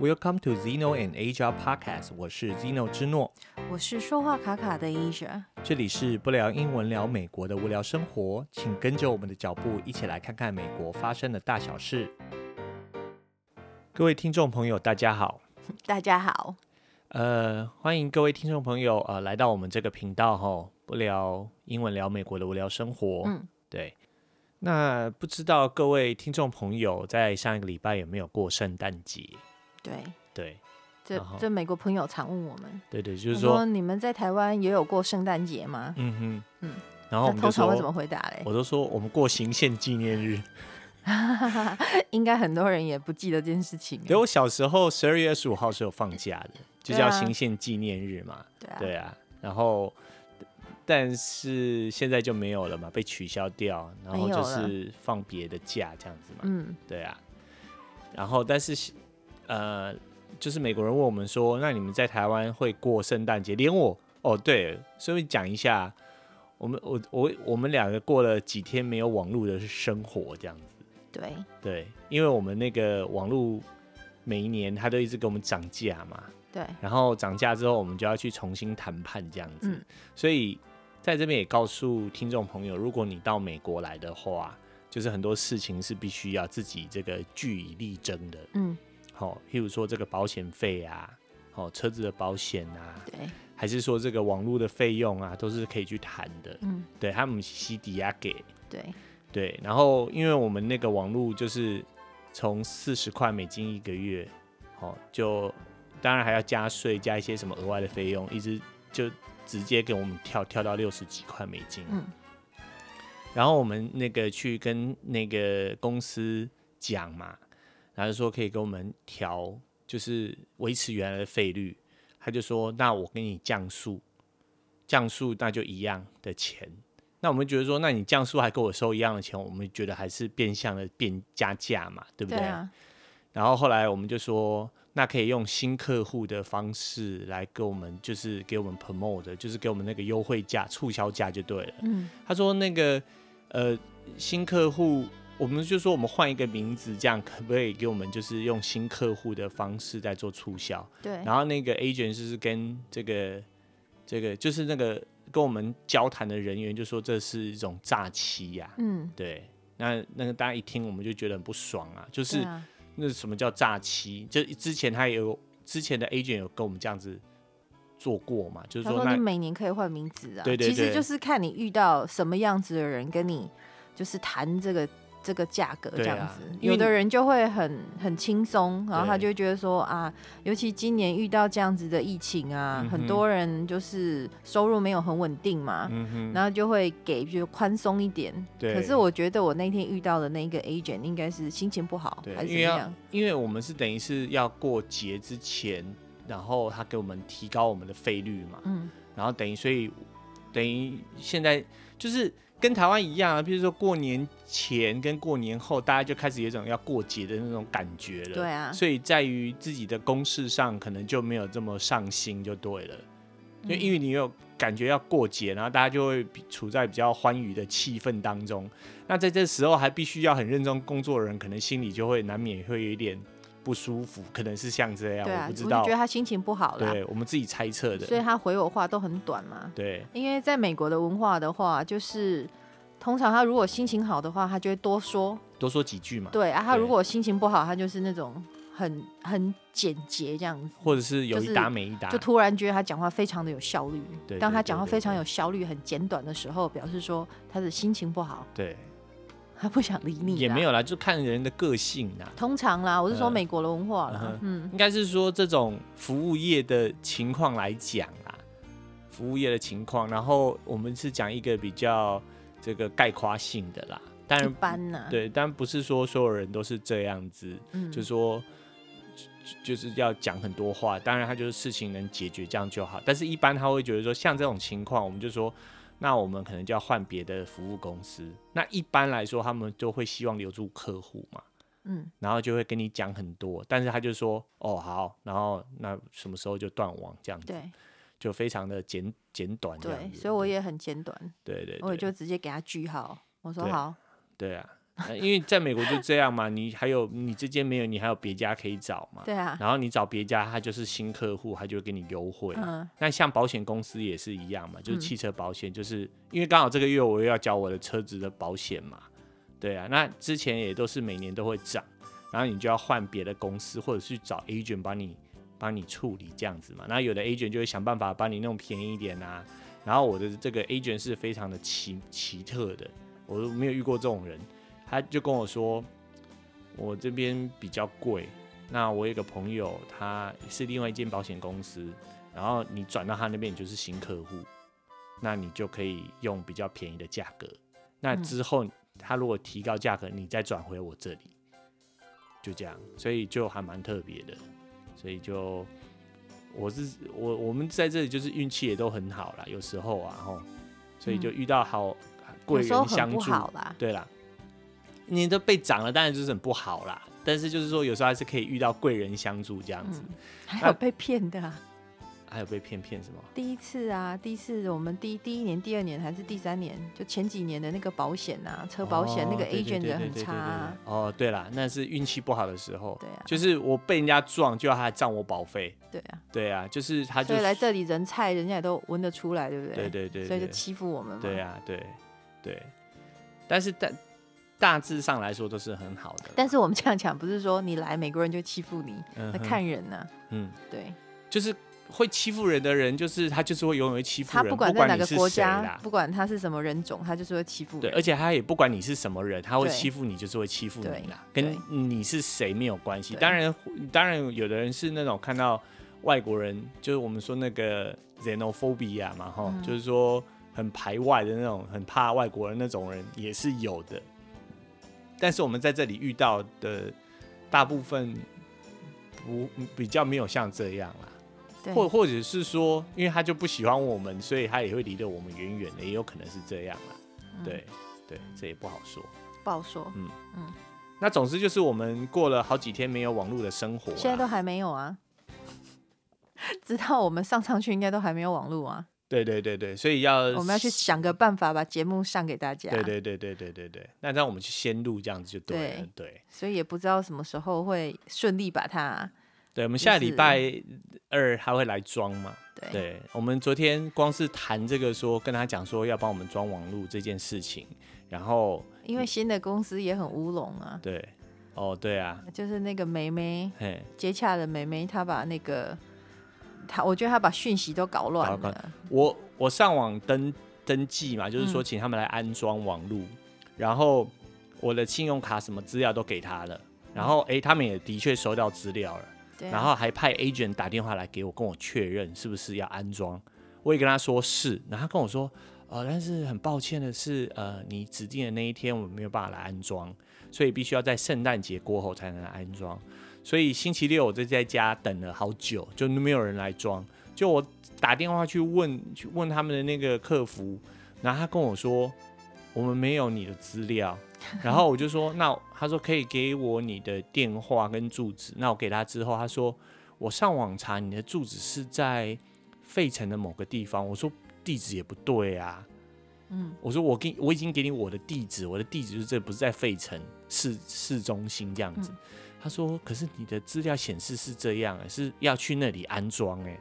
Welcome to Zeno and Asia Podcast，我是 Zeno 之诺，我是说话卡卡的 Asia，这里是不聊英文聊美国的无聊生活，请跟着我们的脚步一起来看看美国发生的大小事。各位听众朋友，大家好，大家好，呃，欢迎各位听众朋友呃来到我们这个频道哈，不聊英文聊美国的无聊生活，嗯，对。那不知道各位听众朋友在上一个礼拜有没有过圣诞节？对对，这这美国朋友常问我们，对对，就是说，说你们在台湾也有过圣诞节吗？嗯哼嗯，然后我们通常会怎么回答嘞？我都说我们过行宪纪念日，应该很多人也不记得这件事情。对，我小时候十二月二十五号是有放假的，就叫行宪纪念日嘛。对啊，对啊，然后但是现在就没有了嘛，被取消掉，然后就是放别的假这样子嘛。嗯，对啊，然后但是。呃，就是美国人问我们说，那你们在台湾会过圣诞节？连我哦，对，顺便讲一下，我们我我我们两个过了几天没有网络的生活，这样子。对对，因为我们那个网络每一年他都一直给我们涨价嘛。对。然后涨价之后，我们就要去重新谈判这样子。嗯。所以在这边也告诉听众朋友，如果你到美国来的话，就是很多事情是必须要自己这个据以力争的。嗯。好，譬如说这个保险费啊，好，车子的保险啊，对，还是说这个网络的费用啊，都是可以去谈的。嗯，对，他们西抵押给，对对，然后因为我们那个网络就是从四十块美金一个月，好，就当然还要加税，加一些什么额外的费用，一直就直接给我们跳跳到六十几块美金。嗯，然后我们那个去跟那个公司讲嘛。然后说可以给我们调，就是维持原来的费率。他就说：“那我给你降速，降速那就一样的钱。”那我们觉得说：“那你降速还跟我收一样的钱？”我们觉得还是变相的变加价嘛，对不对？对啊。然后后来我们就说：“那可以用新客户的方式来给我们，就是给我们 promote，就是给我们那个优惠价、促销价就对了。”嗯。他说：“那个呃，新客户。”我们就说，我们换一个名字，这样可不可以给我们就是用新客户的方式在做促销？对。然后那个 agent 是跟这个这个就是那个跟我们交谈的人员就说这是一种诈欺呀。嗯。对。那那个大家一听，我们就觉得很不爽啊。就是那什么叫诈欺？就之前他也有之前的 agent 有跟我们这样子做过嘛？就是说，那你每年可以换名字啊。对对对。其实就是看你遇到什么样子的人跟你就是谈这个。这个价格这样子，啊、有的人就会很很轻松，然后他就会觉得说啊，尤其今年遇到这样子的疫情啊，嗯、很多人就是收入没有很稳定嘛，嗯、然后就会给就宽松一点。可是我觉得我那天遇到的那个 agent 应该是心情不好，还是怎么样？因为我们是等于是要过节之前，然后他给我们提高我们的费率嘛，嗯，然后等于所以等于现在就是。跟台湾一样啊，比如说过年前跟过年后，大家就开始有一种要过节的那种感觉了。对啊，所以在于自己的公事上，可能就没有这么上心，就对了。就因为你有感觉要过节，然后大家就会处在比较欢愉的气氛当中。那在这时候还必须要很认真工作的人，可能心里就会难免会有一点不舒服，可能是像这样。啊，我不知道，我觉得他心情不好了。对，我们自己猜测的。所以他回我话都很短嘛。对，因为在美国的文化的话，就是。通常他如果心情好的话，他就会多说多说几句嘛。对啊，他如果心情不好，他就是那种很很简洁这样子，或者是有一搭没一搭，就突然觉得他讲话非常的有效率。对，当他讲话非常有效率、很简短的时候，表示说他的心情不好。对，他不想理你。也没有啦，就看人的个性啦。通常啦，我是说美国的文化啦。嗯，嗯，应该是说这种服务业的情况来讲啦，服务业的情况，然后我们是讲一个比较。这个概括性的啦，当然一般呢、啊，对，但不是说所有人都是这样子，嗯、就是说就，就是要讲很多话。当然，他就是事情能解决这样就好。但是，一般他会觉得说，像这种情况，我们就说，那我们可能就要换别的服务公司。那一般来说，他们就会希望留住客户嘛，嗯，然后就会跟你讲很多。但是他就说，哦，好，然后那什么时候就断网这样子。对。就非常的简简短，对，所以我也很简短，对，对对，我也就直接给他句号，我说好，对，对啊，因为在美国就这样嘛，你还有你这间没有，你还有别家可以找嘛。对啊。然后你找别家，他就是新客户，他就会给你优惠。嗯。那像保险公司也是一样嘛，就是汽车保险，就是因为刚好这个月我又要交我的车子的保险嘛。对啊，那之前也都是每年都会涨，然后你就要换别的公司，或者去找 agent 帮你帮你处理这样子嘛。那有的 agent 就会想办法帮你弄便宜一点啊。然后我的这个 agent 是非常的奇奇特的，我都没有遇过这种人。他就跟我说，我这边比较贵。那我有个朋友，他是另外一间保险公司，然后你转到他那边，你就是新客户，那你就可以用比较便宜的价格。那之后他如果提高价格，你再转回我这里，就这样。所以就还蛮特别的。所以就。我是我，我们在这里就是运气也都很好啦，有时候啊，吼，所以就遇到好贵人相助，对啦，你都被涨了，当然就是很不好啦。但是就是说，有时候还是可以遇到贵人相助这样子，嗯、还有被骗的、啊。还有被骗骗什么？第一次啊，第一次我们第第一年、第二年还是第三年，就前几年的那个保险啊，车保险、哦、那个 agent 人很差、啊。哦，对了，那是运气不好的时候。对啊，就是我被人家撞，就要他占我保费。对啊，对啊，就是他就。来这里人菜，人家也都闻得出来，对不对？对对对，对。所以就欺负我们嘛。对啊，对对。但是大大致上来说都是很好的。但是我们这样讲，不是说你来美国人就欺负你，那、嗯、看人呢、啊。嗯，对，就是。会欺负人的人，就是他，就是会永远会欺负人。他不管在哪个国家，不管他是什么人种，他就是会欺负人。对，而且他也不管你是什么人，他会欺负你，就是会欺负你啦，跟你是谁没有关系。当然，当然，有的人是那种看到外国人，就是我们说那个 xenophobia 嘛，哈、嗯，就是说很排外的那种，很怕外国人那种人也是有的。但是我们在这里遇到的大部分不比较没有像这样啦。或或者是说，因为他就不喜欢我们，所以他也会离得我们远远的，也有可能是这样啦。嗯、对对，这也不好说，不好说。嗯嗯。那总之就是我们过了好几天没有网络的生活，现在都还没有啊。直到我们上上去，应该都还没有网络啊。对对对对，所以要我们要去想个办法把节目上给大家。对对对对对对对，那让我们去先录这样子就对了。对，对所以也不知道什么时候会顺利把它。对，我们下礼拜二还会来装嘛？对，对，我们昨天光是谈这个说，跟他讲说要帮我们装网络这件事情，然后因为新的公司也很乌龙啊。对，哦，对啊，就是那个梅梅，接洽的梅梅，她把那个她，我觉得她把讯息都搞乱了。我我上网登登记嘛，就是说请他们来安装网络，嗯，然后我的信用卡什么资料都给他了，然后哎，他们也的确收到资料了。然后还派 agent 打电话来给我，跟我确认是不是要安装。我也跟他说是，然后他跟我说，呃，但是很抱歉的是，呃，你指定的那一天我们没有办法来安装，所以必须要在圣诞节过后才能安装。所以星期六我就在家等了好久，就没有人来装。就我打电话去问，去问他们的那个客服，然后他跟我说，我们没有你的资料。然后我就说，那他说可以给我你的电话跟住址。那我给他之后，他说我上网查你的住址是在费城的某个地方。我说地址也不对啊。嗯，我说我给我已经给你我的地址，我的地址就是这，不是在费城市市中心这样子。他说可是你的资料显示是这样，是要去那里安装哎。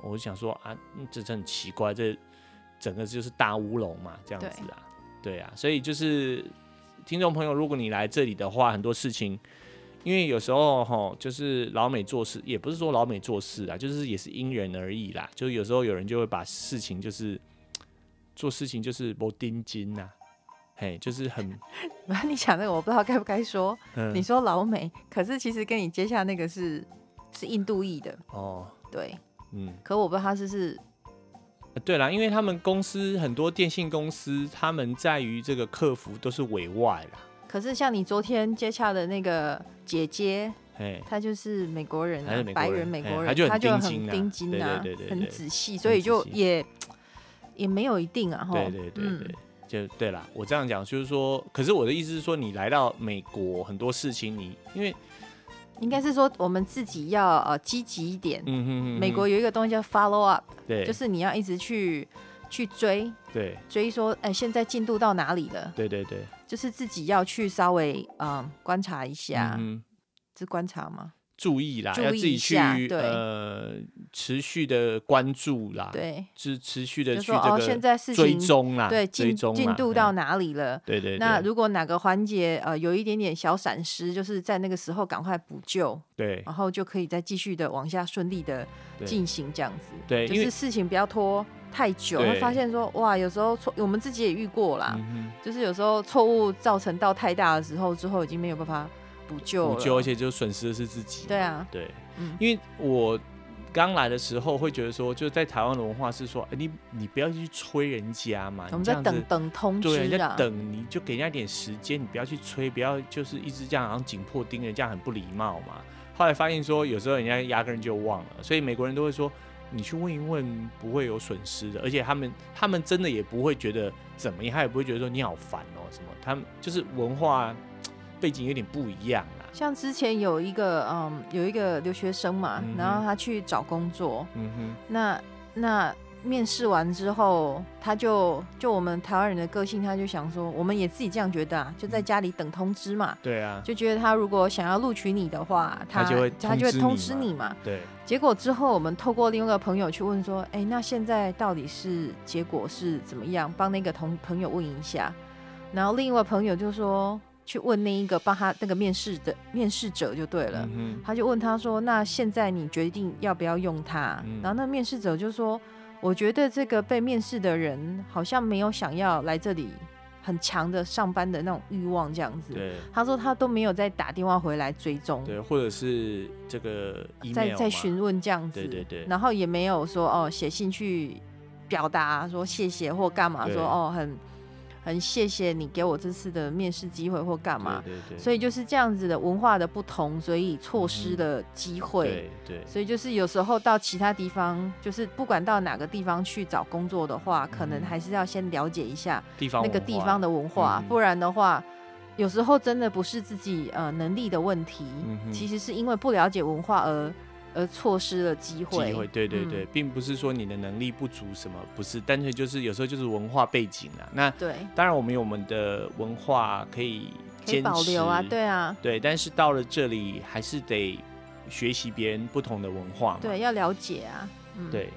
我就想说啊，这真很奇怪，这整个就是大乌龙嘛，这样子啊，对啊，所以就是。听众朋友，如果你来这里的话，很多事情，因为有时候哈，就是老美做事，也不是说老美做事啦，就是也是因人而异啦。就有时候有人就会把事情就是做事情就是不盯紧呐，嘿，就是很。你讲那个我不知道该不该说，嗯，你说老美，可是其实跟你接下那个是是印度裔的哦，对，嗯，可我不知道他是是。对啦，因为他们公司很多电信公司，他们在于这个客服都是委外啦。可是像你昨天接洽的那个姐姐，她就是美国人啊，白人美国人，她就很盯紧啊，很仔细，所以就也也没有一定啊。对对对对，就对啦。我这样讲就是说，可是我的意思是说，你来到美国，很多事情你因为。应该是说我们自己要呃积极一点。嗯哼嗯哼。美国有一个东西叫 follow up，对，就是你要一直去去追，对，追说哎、欸、现在进度到哪里了？对对对。就是自己要去稍微嗯、呃、观察一下，嗯，是观察吗？注意啦，注意要自己去对。呃持续的关注啦，对，是持续的去哦，现在事情追踪啦，对进进度到哪里了？对对，对，那如果哪个环节呃有一点点小闪失，就是在那个时候赶快补救，对，然后就可以再继续的往下顺利的进行这样子，对，就是事情不要拖太久，会发现说哇，有时候错，我们自己也遇过啦，嗯、就是有时候错误造成到太大的时候，之后已经没有办法补救了，补救，而且就损失的是自己，对啊，对。嗯、因为我刚来的时候会觉得说，就在台湾的文化是说，哎、欸，你你不要去催人家嘛，我们在等等通知啊，对，在等你就给人家一点时间，你不要去催，不要就是一直这样好像紧迫盯人，这样很不礼貌嘛。后来发现说，有时候人家压根就忘了，所以美国人都会说，你去问一问，不会有损失的，而且他们他们真的也不会觉得怎么样，他也不会觉得说你好烦哦、喔、什么，他们就是文化背景有点不一样。像之前有一个嗯，有一个留学生嘛，嗯、然后他去找工作，嗯哼，那那面试完之后，他就就我们台湾人的个性，他就想说，我们也自己这样觉得啊，就在家里等通知嘛，对啊，就觉得他如果想要录取你的话，他，他就会他就会通知你嘛，对。结果之后，我们透过另外一个朋友去问说，哎、欸，那现在到底是结果是怎么样？帮那个同朋友问一下，然后另一位朋友就说。去问那一个帮他那个面试的面试者就对了，嗯，他就问他说：“那现在你决定要不要用他？”嗯，然后那面试者就说：“我觉得这个被面试的人好像没有想要来这里很强的上班的那种欲望，这样子。”，他说他都没有再打电话回来追踪，对，或者是这个在在询问这样子，对对对，然后也没有说哦写信去表达说谢谢或干嘛，说哦很。很谢谢你给我这次的面试机会或干嘛，对对对，所以就是这样子的文化的不同，所以错失了机会，对对，所以就是有时候到其他地方，就是不管到哪个地方去找工作的话，可能还是要先了解一下地方那个地方的文化，不然的话，有时候真的不是自己呃能力的问题，其实是因为不了解文化而。而错失了机会，机会，对对对，嗯，并不是说你的能力不足什么，不是，单纯就是有时候就是文化背景啊。那对，当然我们有我们的文化可以坚持保留啊，对啊，对，但是到了这里还是得学习别人不同的文化嘛，对，要了解啊，嗯，对。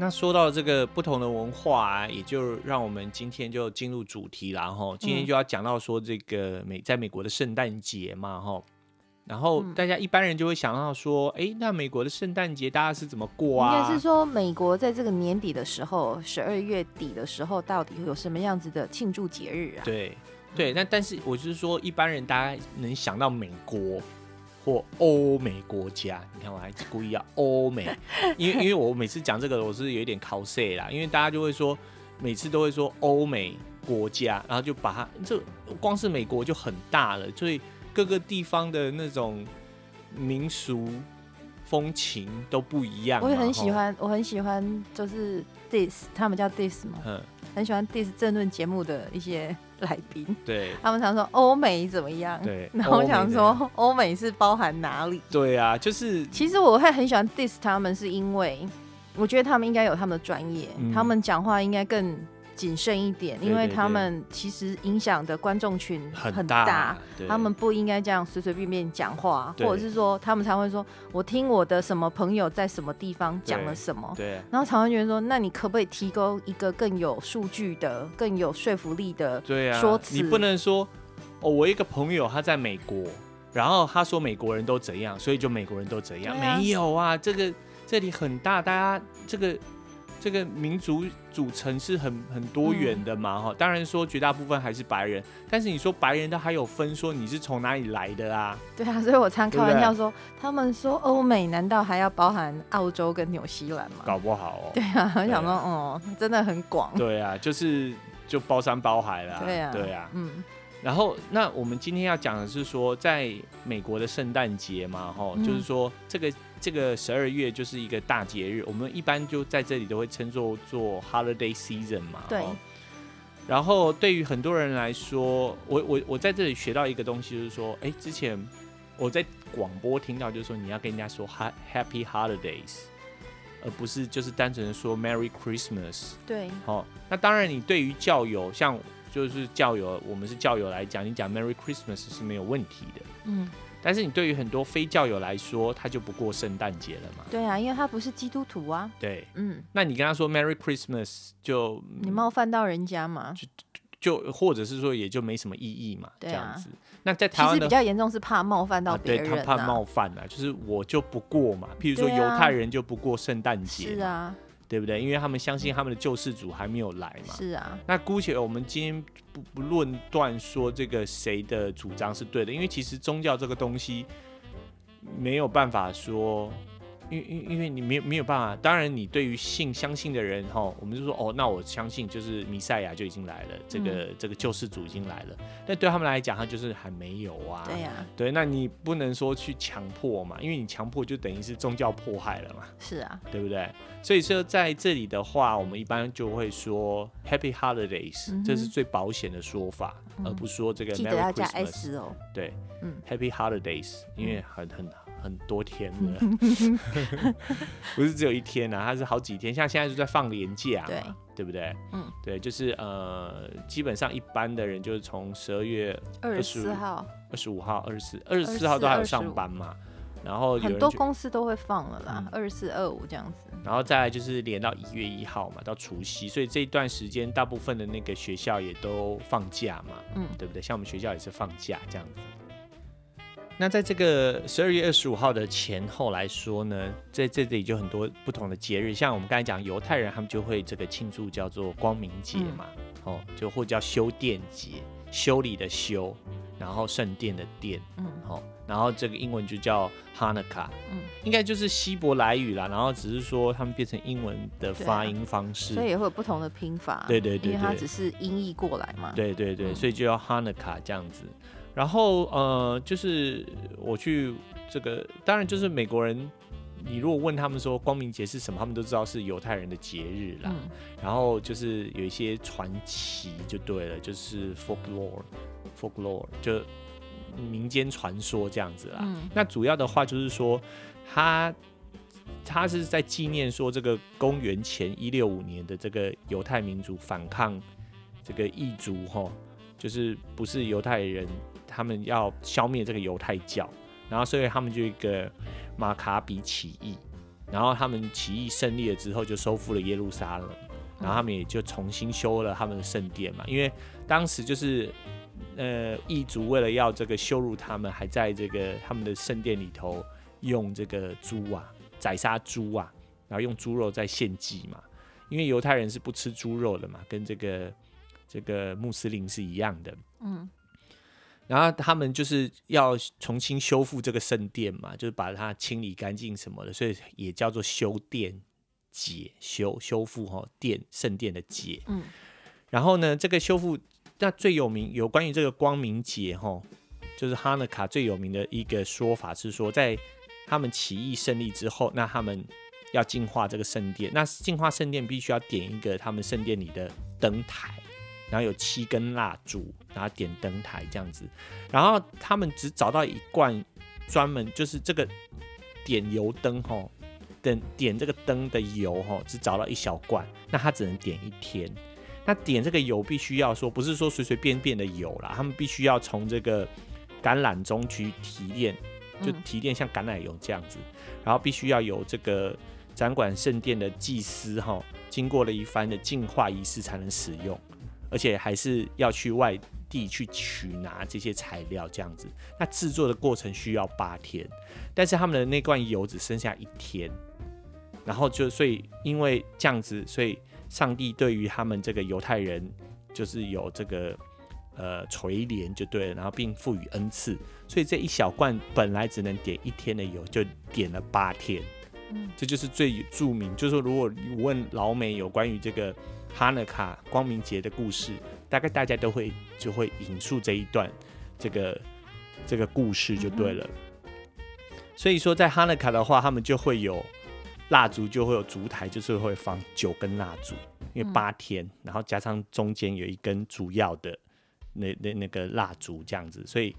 那说到这个不同的文化啊，也就让我们今天就进入主题了哈。今天就要讲到说这个美在美国的圣诞节嘛哈。然后大家一般人就会想到说，哎、嗯，那美国的圣诞节大家是怎么过啊？应该是说美国在这个年底的时候，十二月底的时候，到底会有什么样子的庆祝节日啊？对，对。那但是我就是说，一般人大家能想到美国或欧美国家，你看我还故意要欧美，因为因为我每次讲这个，我是有一点考试啦，因为大家就会说，每次都会说欧美国家，然后就把它这光是美国就很大了，所以。各个地方的那种民俗风情都不一样。我也很喜欢，我很喜欢，就是 diss 他们叫 diss 嘛，嗯，很喜欢 diss 政论节目的一些来宾。对，他们常说欧美怎么样？对，然后我想说欧美是包含哪里？对啊，就是其实我会很喜欢 diss 他们，是因为我觉得他们应该有他们的专业，嗯，他们讲话应该更。谨慎一点，因为他们其实影响的观众群很大，他们不应该这样随随便便讲话，或者是说他们才会说，我听我的什么朋友在什么地方讲了什么，对，然后常会觉得说，那你可不可以提供一个更有数据的、更有说服力的说辞？你不能说哦，我一个朋友他在美国，然后他说美国人都怎样，所以就美国人都怎样，没有啊，这个这里很大，大家这个。这个民族组成是很很多元的嘛，哈、嗯，当然说绝大部分还是白人，但是你说白人，他还有分说你是从哪里来的啊？对啊，所以我常开玩笑说，他们说欧美难道还要包含澳洲跟纽西兰吗？搞不好哦。对啊，我想说，哦、嗯，真的很广。对啊，就是就包山包海了。对啊，对啊，嗯。然后，那我们今天要讲的是说，在美国的圣诞节嘛，哈、嗯，就是说这个。这个十二月就是一个大节日，我们一般就在这里都会称作做 holiday season 嘛。对。然后对于很多人来说，我我我在这里学到一个东西，就是说，哎，之前我在广播听到，就是说你要跟人家说 Happy Holidays，而不是就是单纯的说 Merry Christmas。对。好，那当然，你对于教友，像就是教友，我们是教友来讲，你讲 Merry Christmas 是没有问题的。嗯。但是你对于很多非教友来说，他就不过圣诞节了嘛？对啊，因为他不是基督徒啊。对，嗯。那你跟他说 Merry Christmas 就你冒犯到人家嘛？就就或者是说也就没什么意义嘛？对啊。这样子。那在台湾其实比较严重是怕冒犯到别人、啊啊、对他怕冒犯啊，就是我就不过嘛。譬如说犹太人就不过圣诞节。是啊。对不对？因为他们相信他们的救世主还没有来嘛。是啊。那姑且我们今天不不论断说这个谁的主张是对的，因为其实宗教这个东西没有办法说。因因因为你没有没有办法，当然你对于信相信的人哈，我们就说哦，那我相信就是弥赛亚就已经来了，这个、嗯、这个救世主已经来了。但对他们来讲，他就是还没有啊。对呀、啊。对，那你不能说去强迫嘛，因为你强迫就等于是宗教迫害了嘛。是啊。对不对？所以说在这里的话，我们一般就会说 Happy Holidays，、嗯、这是最保险的说法、嗯，而不是说这个 Merry Christmas。记得要加 S 哦。对，嗯，Happy Holidays，因为很很。很多天了，不是只有一天啊，它是好几天。像现在就在放年假嘛，对，对不对？嗯，对，就是呃，基本上一般的人就是从十二月二十四号、二十五号、二十四、二十四号都还有上班嘛。然后很多公司都会放了啦，二十四、二五这样子。然后再来就是连到一月一号嘛，到除夕，所以这一段时间大部分的那个学校也都放假嘛，嗯，对不对？像我们学校也是放假这样子。那在这个十二月二十五号的前后来说呢，在这里就很多不同的节日，像我们刚才讲犹太人，他们就会这个庆祝叫做光明节嘛，哦、嗯，就或叫修殿节，修理的修，然后圣殿的殿，嗯，好，然后这个英文就叫 Hanukkah，嗯，应该就是希伯来语啦，然后只是说他们变成英文的发音方式，啊、所以也会有不同的拼法，对对对，对，因为它只是音译过来嘛，对对对，所以就叫 Hanukkah 这样子。然后呃，就是我去这个，当然就是美国人，你如果问他们说光明节是什么，他们都知道是犹太人的节日啦。嗯、然后就是有一些传奇就对了，就是 folklore，folklore 就民间传说这样子啦。嗯、那主要的话就是说，他他是在纪念说这个公元前一六五年的这个犹太民族反抗这个异族哈，就是不是犹太人。他们要消灭这个犹太教，然后所以他们就一个马卡比起义，然后他们起义胜利了之后就收复了耶路撒冷，然后他们也就重新修了他们的圣殿嘛，因为当时就是呃异族为了要这个羞辱他们，还在这个他们的圣殿里头用这个猪啊宰杀猪啊，然后用猪肉在献祭嘛，因为犹太人是不吃猪肉的嘛，跟这个这个穆斯林是一样的，嗯。然后他们就是要重新修复这个圣殿嘛，就是把它清理干净什么的，所以也叫做修殿解，修修复哈殿圣殿的解。嗯，然后呢，这个修复那最有名有关于这个光明节哈，就是 Hanukkah 最有名的一个说法是说，在他们起义胜利之后，那他们要净化这个圣殿，那净化圣殿必须要点一个他们圣殿里的灯台。然后有七根蜡烛，然后点灯台这样子，然后他们只找到一罐专门就是这个点油灯哈，点点这个灯的油哈，只找到一小罐，那他只能点一天。那点这个油必须要说不是说随随便便的油啦，他们必须要从这个橄榄中去提炼，就提炼像橄榄油这样子，然后必须要有这个展馆圣殿的祭司哈，经过了一番的净化仪式才能使用。而且还是要去外地去取拿这些材料，这样子。那制作的过程需要八天，但是他们的那罐油只剩下一天，然后就所以因为这样子，所以上帝对于他们这个犹太人就是有这个呃垂怜就对了，然后并赋予恩赐，所以这一小罐本来只能点一天的油，就点了八天。嗯，这就是最著名，就是说如果你问老美有关于这个。哈纳卡光明节的故事，大概大家都会就会引述这一段这个这个故事就对了。嗯、所以说，在哈纳卡的话，他们就会有蜡烛，就会有烛台，就是会放九根蜡烛，因为八天，嗯、然后加上中间有一根主要的那那那个蜡烛这样子，所以。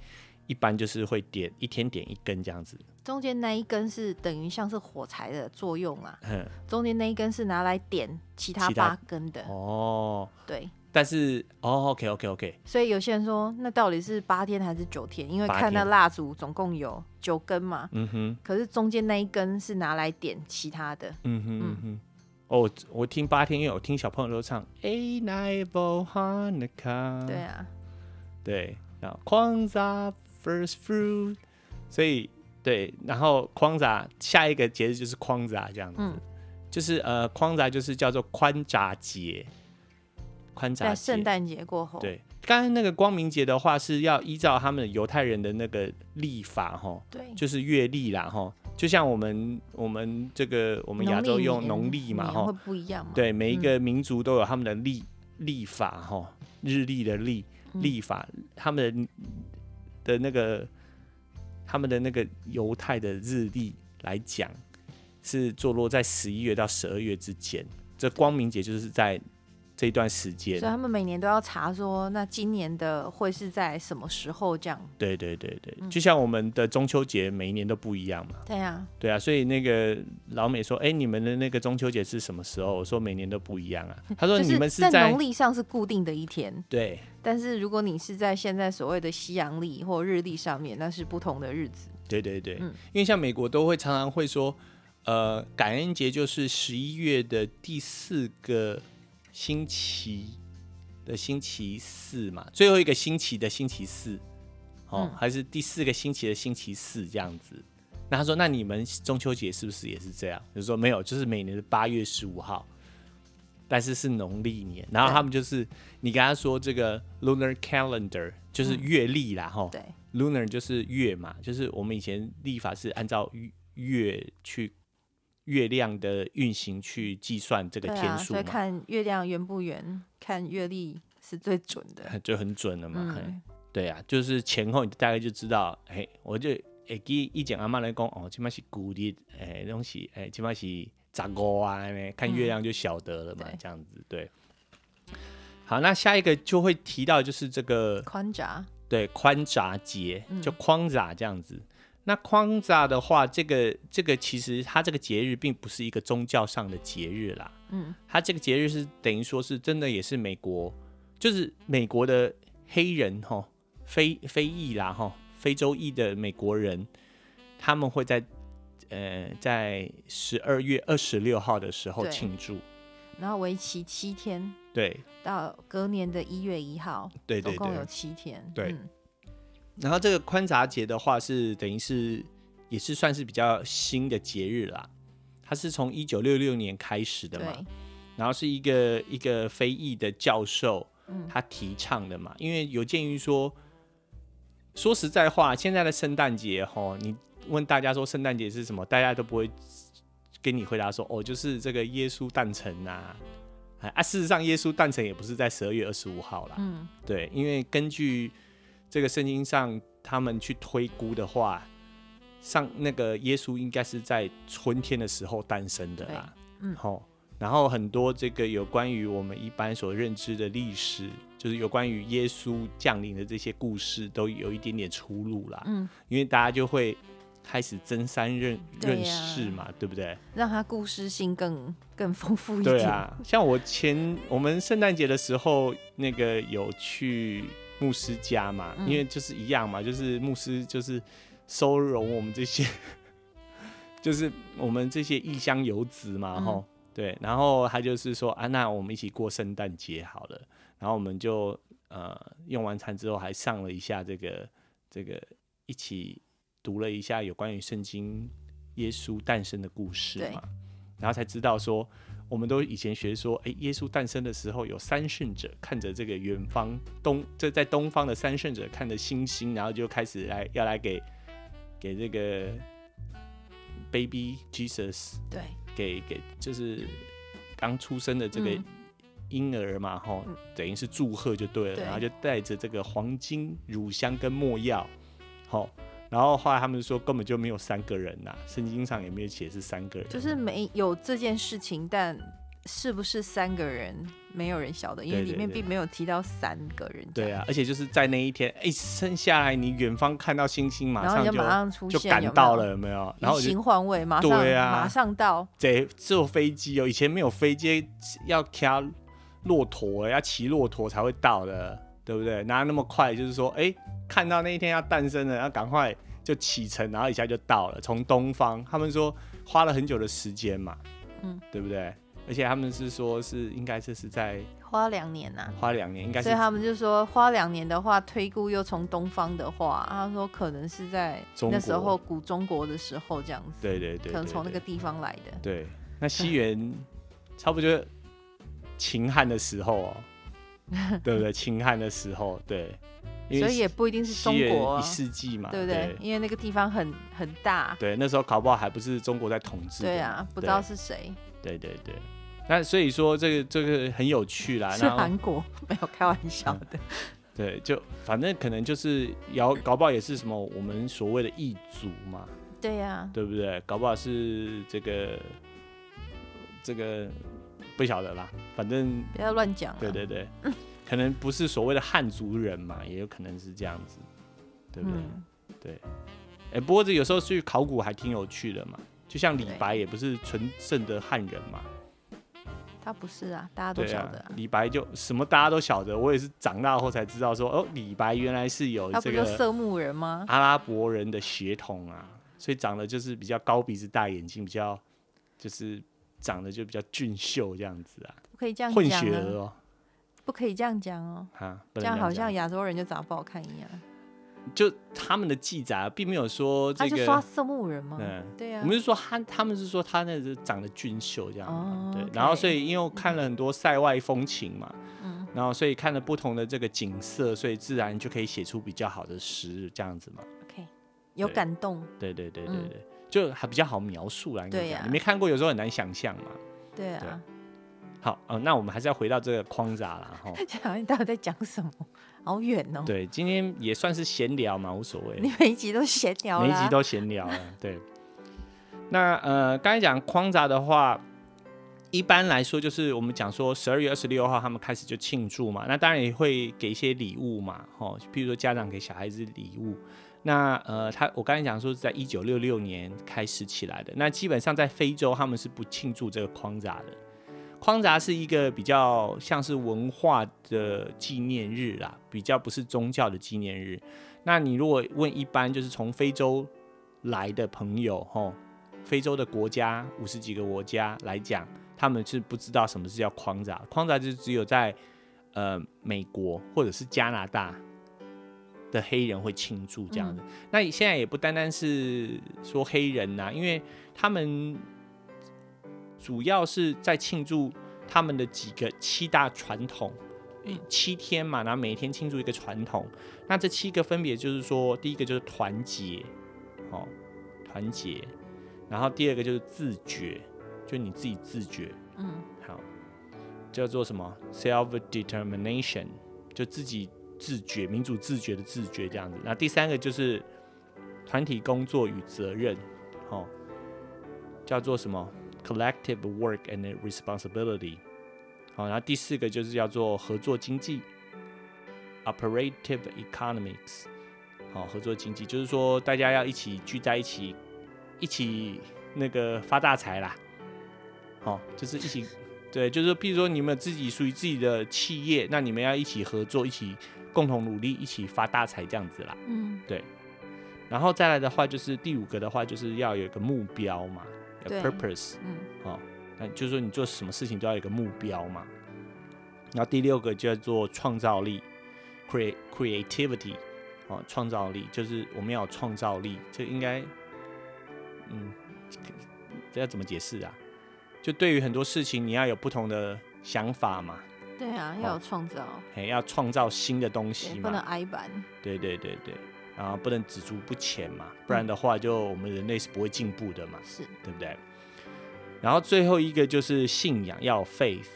一般就是会点一天点一根这样子，中间那一根是等于像是火柴的作用啊，中间那一根是拿来点其他八根的。哦。对，但是哦，OK OK OK，所以有些人说，那到底是八天还是九天？因为看那蜡烛总共有九根嘛，嗯哼，可是中间那一根是拿来点其他的，嗯哼嗯。哼。哦，我听八天，因为我听小朋友都唱 A night of Hanukkah，对啊，对，然后 Kwanzaa first fruit，所以对，然后 Kwanzaa 下一个节日就是 Kwanzaa 这样子，嗯、就是呃 Kwanzaa 就是叫做宽匝节。在圣诞节过后，对，刚才那个光明节的话是要依照他们犹太人的那个历法，哈，对，就是月历啦，哈，就像我们我们这个我们亚洲用农历嘛，哈，会不一样嘛，对，每一个民族都有他们的历历法，哈，日历的历历法，他们的的那个他们的那个犹太的日历来讲，是坐落在十一月到十二月之间，这光明节就是在。这一段时间，所以他们每年都要查说，那今年的会是在什么时候这样？对对对对，嗯、就像我们的中秋节每一年都不一样嘛。对啊，对啊，所以那个老美说，哎，你们的那个中秋节是什么时候？我说每年都不一样啊。他说你们是在农历上是固定的一天，对。但是如果你是在现在所谓的西洋历或日历上面，那是不同的日子。对对对，嗯、因为像美国都会常常会说，呃，感恩节就是十一月的第四个。星期的星期四嘛，最后一个星期的星期四，哦，嗯、还是第四个星期的星期四这样子。那他说，那你们中秋节是不是也是这样？就是说没有，就是每年的八月十五号，但是是农历年。然后他们就是你跟他说这个 lunar calendar 就是月历啦，哈、嗯，对，lunar 就是月嘛，就是我们以前历法是按照月去。月亮的运行去计算这个天数嘛，所以看月亮圆不圆，看月历是最准的，就很准了嘛。嗯、对啊，就是前后你大概就知道。哎，我就哎给以前阿妈来讲，哦，起码是古历，哎，东西，哎，起码是十五啊，看月亮就晓得了嘛，嗯、这样子对。好，那下一个就会提到就是这个宽匝，对，宽匝节就宽匝这样子。嗯那宽匝的话，这个这个其实它这个节日并不是一个宗教上的节日啦，嗯，它这个节日是等于说是真的也是美国，就是美国的黑人哈，非非裔啦哈，非洲裔的美国人，他们会在呃在十二月二十六号的时候庆祝，然后为期七天，对，到隔年的一月一号，对对对，总共有七天，对。嗯然后这个宽杂节的话是等于是也是算是比较新的节日啦，它是从一九六六年开始的嘛，然后是一个一个非裔的教授他提倡的嘛，嗯、因为有鉴于说，说实在话，现在的圣诞节哈，你问大家说圣诞节是什么，大家都不会跟你回答说哦，就是这个耶稣诞辰啊，啊，事实上耶稣诞辰也不是在十二月二十五号啦，嗯，对，因为根据这个圣经上，他们去推估的话，上那个耶稣应该是在春天的时候诞生的啦。嗯，好，然后很多这个有关于我们一般所认知的历史，就是有关于耶稣降临的这些故事，都有一点点出入啦。嗯，因为大家就会开始增三认认识嘛，对不对？让他故事性更更丰富一点。对啊，像我前我们圣诞节的时候，那个有去。牧师家嘛，因为就是一样嘛，就是牧师就是收容我们这些，就是我们这些异乡游子嘛，吼、嗯，对，然后他就是说啊，那我们一起过圣诞节好了，然后我们就呃用完餐之后还上了一下这个这个一起读了一下有关于圣经耶稣诞生的故事嘛，然后才知道说。我们都以前学说，哎，耶稣诞生的时候有三圣者看着这个远方东，这在东方的三圣者看着星星，然后就开始来要来给给这个 baby Jesus，对，给给就是刚出生的这个婴儿嘛，吼、嗯，等于是祝贺就对了，对，然后就带着这个黄金、乳香跟没药，好。然后后来他们说根本就没有三个人呐，圣经上也没有写是三个人，就是没有这件事情，但是不是三个人，没有人晓得，因为里面并没有提到三个人。对啊，而且就是在那一天，哎，生下来你远方看到星星，马上就马上出现，就赶到了，有没有？然后移形换位，马上对啊，马上到。这坐飞机哦，以前没有飞机要卡骆驼要骑骆驼才会到的，对不对？哪有那么快？就是说，哎、欸，看到那一天要诞生了，要赶快就启程，然后一下就到了。从东方，他们说花了很久的时间嘛，嗯，对不对？而且他们是说，是应该这是在花两年呐、啊，花两年应该是。所以他们就说花两年的话，推估又从东方的话，他说可能是在那时候古中国的时候这样子。对对对，对，对，可能从那个地方来的。对，那西元差不多就秦汉的时候哦，对不对？秦汉的时候，对。所以也不一定是中国一世纪嘛，对不对，对？因为那个地方很很大。对，那时候搞不好还不是中国在统治。对啊，不知道是谁。对对对。那所以说这个这个很有趣啦，是韩国 没有开玩笑的，嗯，对，就反正可能就是搞搞不好也是什么我们所谓的异族嘛，对呀，啊，对不对？搞不好是这个这个不晓得啦，反正不要乱讲，对对对，可能不是所谓的汉族人嘛，也有可能是这样子，对不对？嗯，对，哎，欸，不过这有时候去考古还挺有趣的嘛，就像李白也不是纯正的汉人嘛。他不是啊，大家都晓得、啊啊。李白就什么大家都晓得，我也是长大后才知道说，哦，李白原来是有这个色目人吗？阿拉伯人的血统啊，所以长得就是比较高鼻子大眼睛，比较就是长得就比较俊秀这样子啊。不可以这样混血儿哦，不可以这样讲哦，啊，这样好像亚洲人就长得不好看一样。就他们的记载并没有说这个，他是说色目人吗？嗯，对呀、啊。我们是说他，他们是说他那是长得俊秀这样。哦。对。然后所以因为我看了很多塞外风情嘛，嗯。然后所以看了不同的这个景色，所以自然就可以写出比较好的诗这样子嘛。OK。有感动。对对对对对，嗯、就还比较好描述啦。对呀、啊。你没看过，有时候很难想象嘛。对啊。对好，呃，那我们还是要回到这个框架了哈。你到底在讲什么？好远哦。对，今天也算是闲聊嘛，无所谓。你每一集都闲聊，每一集都闲聊了。对。那呃，刚才讲框架的话，一般来说就是我们讲说十二月二十六号他们开始就庆祝嘛，那当然也会给一些礼物嘛，哈，譬如说家长给小孩子礼物。那呃，他我刚才讲说是在一九六六年开始起来的，那基本上在非洲他们是不庆祝这个框杂的。框杂是一个比较像是文化的纪念日啦，比较不是宗教的纪念日。那你如果问一般就是从非洲来的朋友，吼，非洲的国家五十几个国家来讲，他们是不知道什么是叫框杂。框杂就只有在呃美国或者是加拿大的黑人会庆祝这样子。嗯。那现在也不单单是说黑人呐，因为他们。主要是在庆祝他们的几个七大传统，七天嘛，然后每天庆祝一个传统。那这七个分别就是说，第一个就是团结，哦，团结。然后第二个就是自觉，就你自己自觉，嗯，好，叫做什么？self determination，就自己自觉，民主自觉的自觉这样子。那第三个就是团体工作与责任，哦，叫做什么？Collective work and responsibility，好，然后第四个就是叫做合作经济，Operative economics，好，合作经济就是说大家要一起聚在一起，一起那个发大财啦，好，就是一起，对，就是说，譬如说你们自己属于自己的企业，那你们要一起合作，一起共同努力，一起发大财这样子啦，嗯，对，然后再来的话就是第五个的话就是要有一个目标嘛。purpose，嗯，哦，那就是说你做什么事情都要有一个目标嘛。然后第六个叫做创造力，create creativity，哦，创造力就是我们要有创造力，这应该，嗯，这要怎么解释啊？就对于很多事情，你要有不同的想法嘛。对啊，要有创造，哎，要创造新的东西嘛，不能挨板。对对对对。然后不能止足不前嘛，不然的话，就我们人类是不会进步的嘛，是对不对？然后最后一个就是信仰，要有 faith。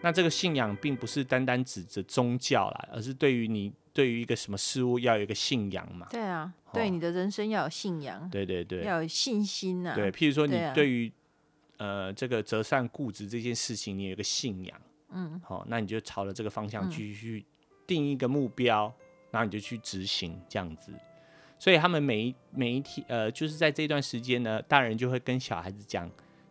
那这个信仰并不是单单指着宗教啦，而是对于你对于一个什么事物要有一个信仰嘛。对啊，对你的人生要有信仰。对对对，要有信心啊。对，譬如说你对于呃这个折善固执这件事情，你有一个信仰，嗯，好，那你就朝着这个方向继续定一个目标。然后你就去执行这样子，所以他们每一每一天，呃，就是在这段时间呢，大人就会跟小孩子讲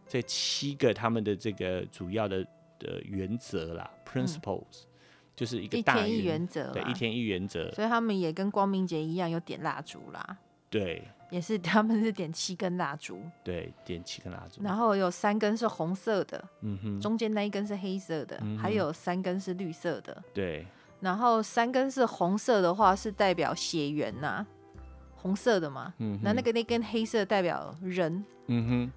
这七个他们的这个主要的的原则啦，principles，、嗯、就是一个一天一原则，对，一天一原则。所以他们也跟光明节一样，有点蜡烛啦。对，也是 他们是点七根蜡烛。对，点七根蜡烛。然后有三根是红色的，嗯哼，中间那一根是黑色的，嗯、还有三根是绿色的。对，然后三根是红色的话，是代表血缘呐，红色的嘛。嗯，那那个那根黑色代表人。嗯哼，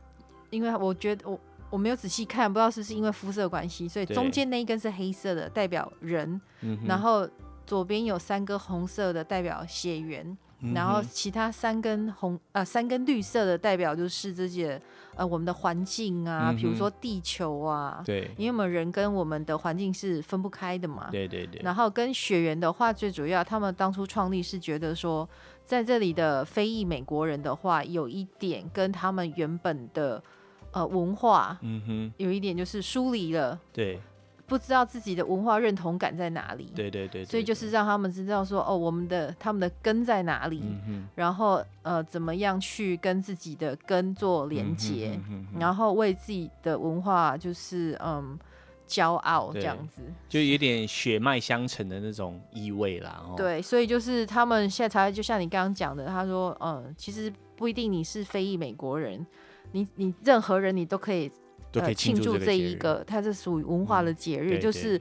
因为我觉得我我没有仔细看，不知道是不是因为肤色关系，所以中间那一根是黑色的，代表人。嗯，然后左边有三个红色的，代表血缘。然后其他三根红呃三根绿色的代表就是这些呃我们的环境啊，比、嗯、如说地球啊，对，因为我们人跟我们的环境是分不开的嘛，对对对。然后跟血缘的话，最主要他们当初创立是觉得说，在这里的非裔美国人的话，有一点跟他们原本的呃文化，嗯哼，有一点就是疏离了，对。不知道自己的文化认同感在哪里，对对对，对，所以就是让他们知道说，哦，我们的他们的根在哪里，嗯、然后呃，怎么样去跟自己的根做连接，嗯、然后为自己的文化就是嗯骄傲这样子，就有点血脉相承的那种意味啦。哦、对，所以就是他们现在才就像你刚刚讲的，他说，嗯，其实不一定你是非裔美国人，你你任何人你都可以。庆祝这一个，它是属于文化的节日，嗯、就是，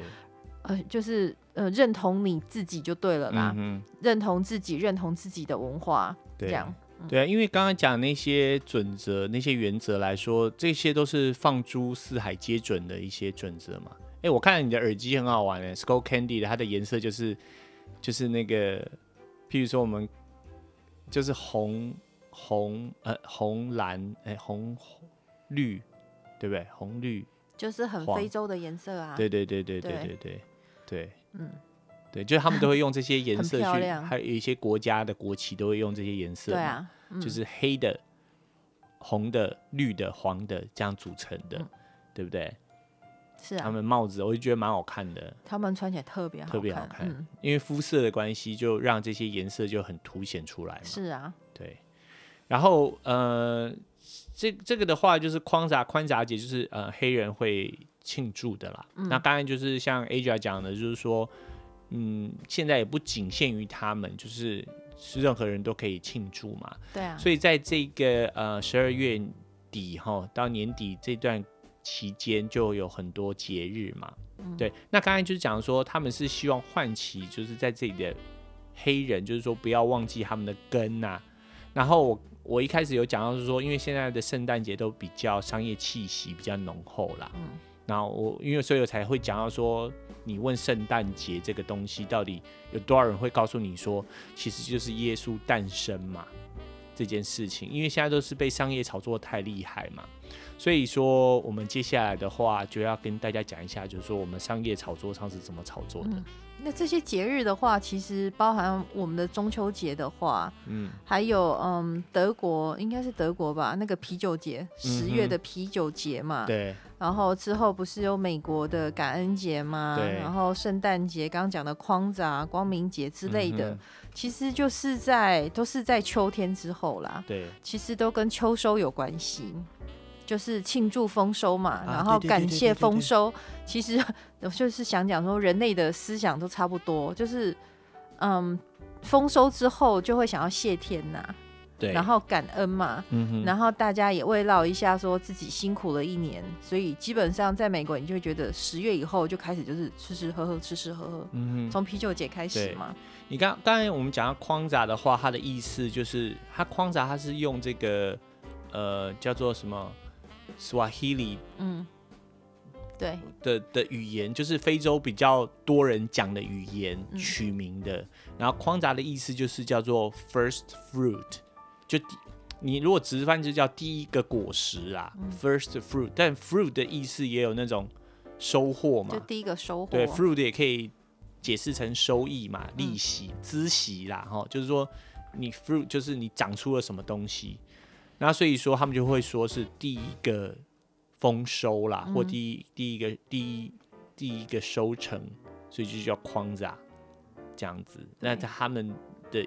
呃，就是呃，认同你自己就对了啦，嗯、认同自己，认同自己的文化，对这样，对啊，因为刚刚讲那些准则、那些原则来说，这些都是放诸四海皆准的一些准则嘛。哎，我看你的耳机很好玩诶 s c o l l Candy 的，它的颜色就是就是那个，譬如说我们就是红红呃红蓝哎红绿。对不对？红绿就是很非洲的颜色啊！对对对对对对。对对，对，嗯，对，就是他们都会用这些颜色 去，还有一些国家的国旗都会用这些颜色，对啊，嗯、就是黑的、红的、绿的、黄的这样组成的，嗯、对不对？是啊，他们帽子我就觉得蛮好看的，他们穿起来特别特别好看，嗯、因为肤色的关系，就让这些颜色就很凸显出来嘛。是啊，对，然后呃。这这个的话就是宽札宽札节，就是呃黑人会庆祝的啦。嗯、那当然就是像 Aja 讲的，就是说，嗯，现在也不仅限于他们，就是是任何人都可以庆祝嘛。对啊。所以在这个呃十二月底哈到年底这段期间，就有很多节日嘛。嗯、对。那刚才就是讲说，他们是希望唤起，就是在这里的黑人，就是说不要忘记他们的根呐、啊。然后。我一开始有讲到是说，因为现在的圣诞节都比较商业气息比较浓厚啦。嗯。然后我因为所以我才会讲到说，你问圣诞节这个东西到底有多少人会告诉你说，其实就是耶稣诞生嘛这件事情。因为现在都是被商业炒作太厉害嘛，所以说我们接下来的话就要跟大家讲一下，就是说我们商业炒作上是怎么炒作的。嗯那这些节日的话，其实包含我们的中秋节的话，嗯，还有嗯，德国应该是德国吧，那个啤酒节，十月的啤酒节嘛，对。然后之后不是有美国的感恩节嘛？对。然后圣诞节，刚刚讲的框子啊、光明节之类的，嗯、其实就是在都是在秋天之后啦。对。其实都跟秋收有关系。就是庆祝丰收嘛，然后感谢丰收。其实 我就是想讲说，人类的思想都差不多，就是嗯，丰收之后就会想要谢天呐、啊，对，然后感恩嘛，嗯哼，然后大家也慰劳一下，说自己辛苦了一年，所以基本上在美国，你就会觉得十月以后就开始就是吃吃喝喝，吃吃喝喝，嗯哼，从啤酒节开始嘛。你刚刚才我们讲到框杂的话，它的意思就是它框杂它是用这个呃叫做什么？Swahili，嗯，对的的语言，就是非洲比较多人讲的语言取名的。嗯、然后框杂的意思就是叫做 first fruit，就你如果直翻就叫第一个果实啦、嗯、，first fruit。但 fruit 的意思也有那种收获嘛，就第一个收获。对，fruit 也可以解释成收益嘛，利息、孳息啦，哈，就是说你 fruit 就是你长出了什么东西。那所以说，他们就会说是第一个丰收啦，嗯、或第一第一个第一第一个收成，所以就叫框扎这样子。那他们的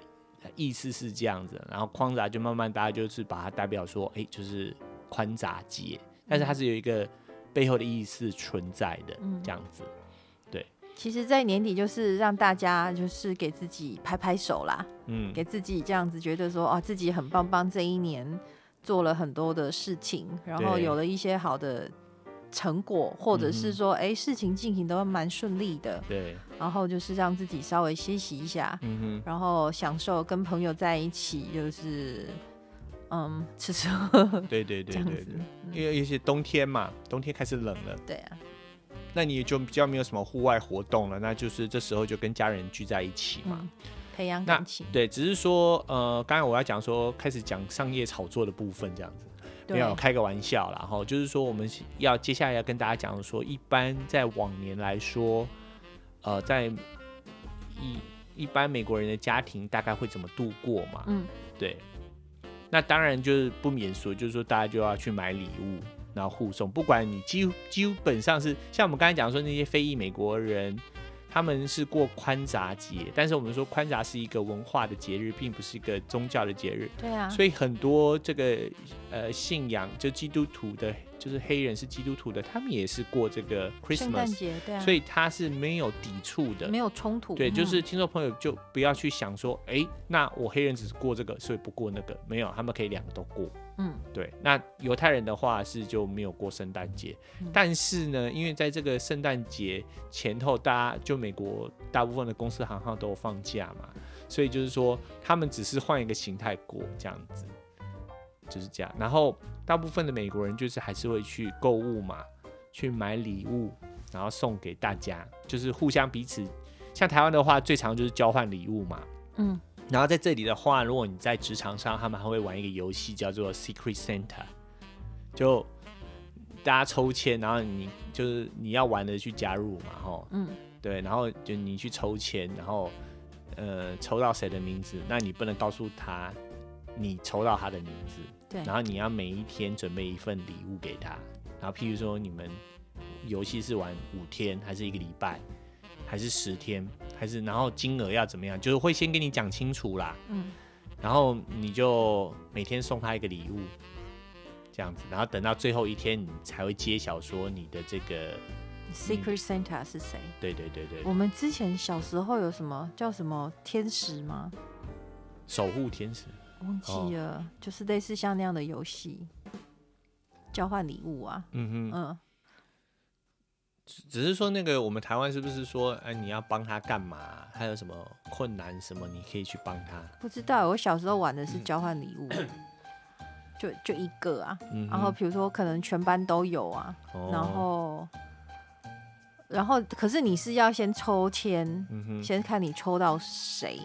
意思是这样子，然后框扎就慢慢大家就是把它代表说，哎、欸，就是宽札节，但是它是有一个背后的意思存在的，嗯，这样子。对，其实，在年底就是让大家就是给自己拍拍手啦，嗯，给自己这样子觉得说，哦，自己很棒棒，这一年做了很多的事情，然后有了一些好的。成果，或者是说，哎、嗯，事情进行都蛮顺利的。对。然后就是让自己稍微歇息一下，嗯哼。然后享受跟朋友在一起，就是，嗯，吃吃喝喝。对对对对对。因为有些冬天嘛，冬天开始冷了。对啊。那你就比较没有什么户外活动了，那就是这时候就跟家人聚在一起嘛，嗯、培养感情。对，只是说，呃，刚才我要讲说，开始讲商业炒作的部分，这样子。没有开个玩笑啦，然后就是说我们要接下来要跟大家讲说，一般在往年来说，呃，在一一般美国人的家庭大概会怎么度过嘛？嗯，对。那当然就是不免说，就是说大家就要去买礼物，然后互送。不管你基基本上是像我们刚才讲说那些非裔美国人。他们是过宽杂节，但是我们说宽杂是一个文化的节日，并不是一个宗教的节日。对啊，所以很多这个呃信仰就基督徒的。就是黑人是基督徒的，他们也是过这个 Christmas，节，对啊，所以他是没有抵触的，没有冲突。对，就是听众朋友就不要去想说，哎、欸，那我黑人只是过这个，所以不过那个，没有，他们可以两个都过。嗯，对。那犹太人的话是就没有过圣诞节，但是呢，因为在这个圣诞节前后，大家就美国大部分的公司行号都有放假嘛，所以就是说他们只是换一个形态过这样子。就是这样，然后大部分的美国人就是还是会去购物嘛，去买礼物，然后送给大家，就是互相彼此。像台湾的话，最常就是交换礼物嘛。嗯，然后在这里的话，如果你在职场上，他们还会玩一个游戏叫做 Secret Santa，就大家抽签，然后你就是你要玩的去加入嘛，吼。嗯，对，然后就你去抽签，然后呃抽到谁的名字，那你不能告诉他你抽到他的名字。对，然后你要每一天准备一份礼物给他，然后譬如说你们游戏是玩五天，还是一个礼拜，还是十天，还是然后金额要怎么样，就是会先跟你讲清楚啦。嗯，然后你就每天送他一个礼物，这样子，然后等到最后一天你才会揭晓说你的这个 Secret Santa 是谁？对对对对。我们之前小时候有什么叫什么天使吗？守护天使。忘记了，哦、就是类似像那样的游戏，交换礼物啊。嗯哼，嗯，只是说那个我们台湾是不是说，哎，你要帮他干嘛？他有什么困难什么，你可以去帮他？不知道，我小时候玩的是交换礼物，嗯、就就一个啊。嗯、然后比如说可能全班都有啊，哦、然后然后可是你是要先抽签，嗯，先看你抽到谁。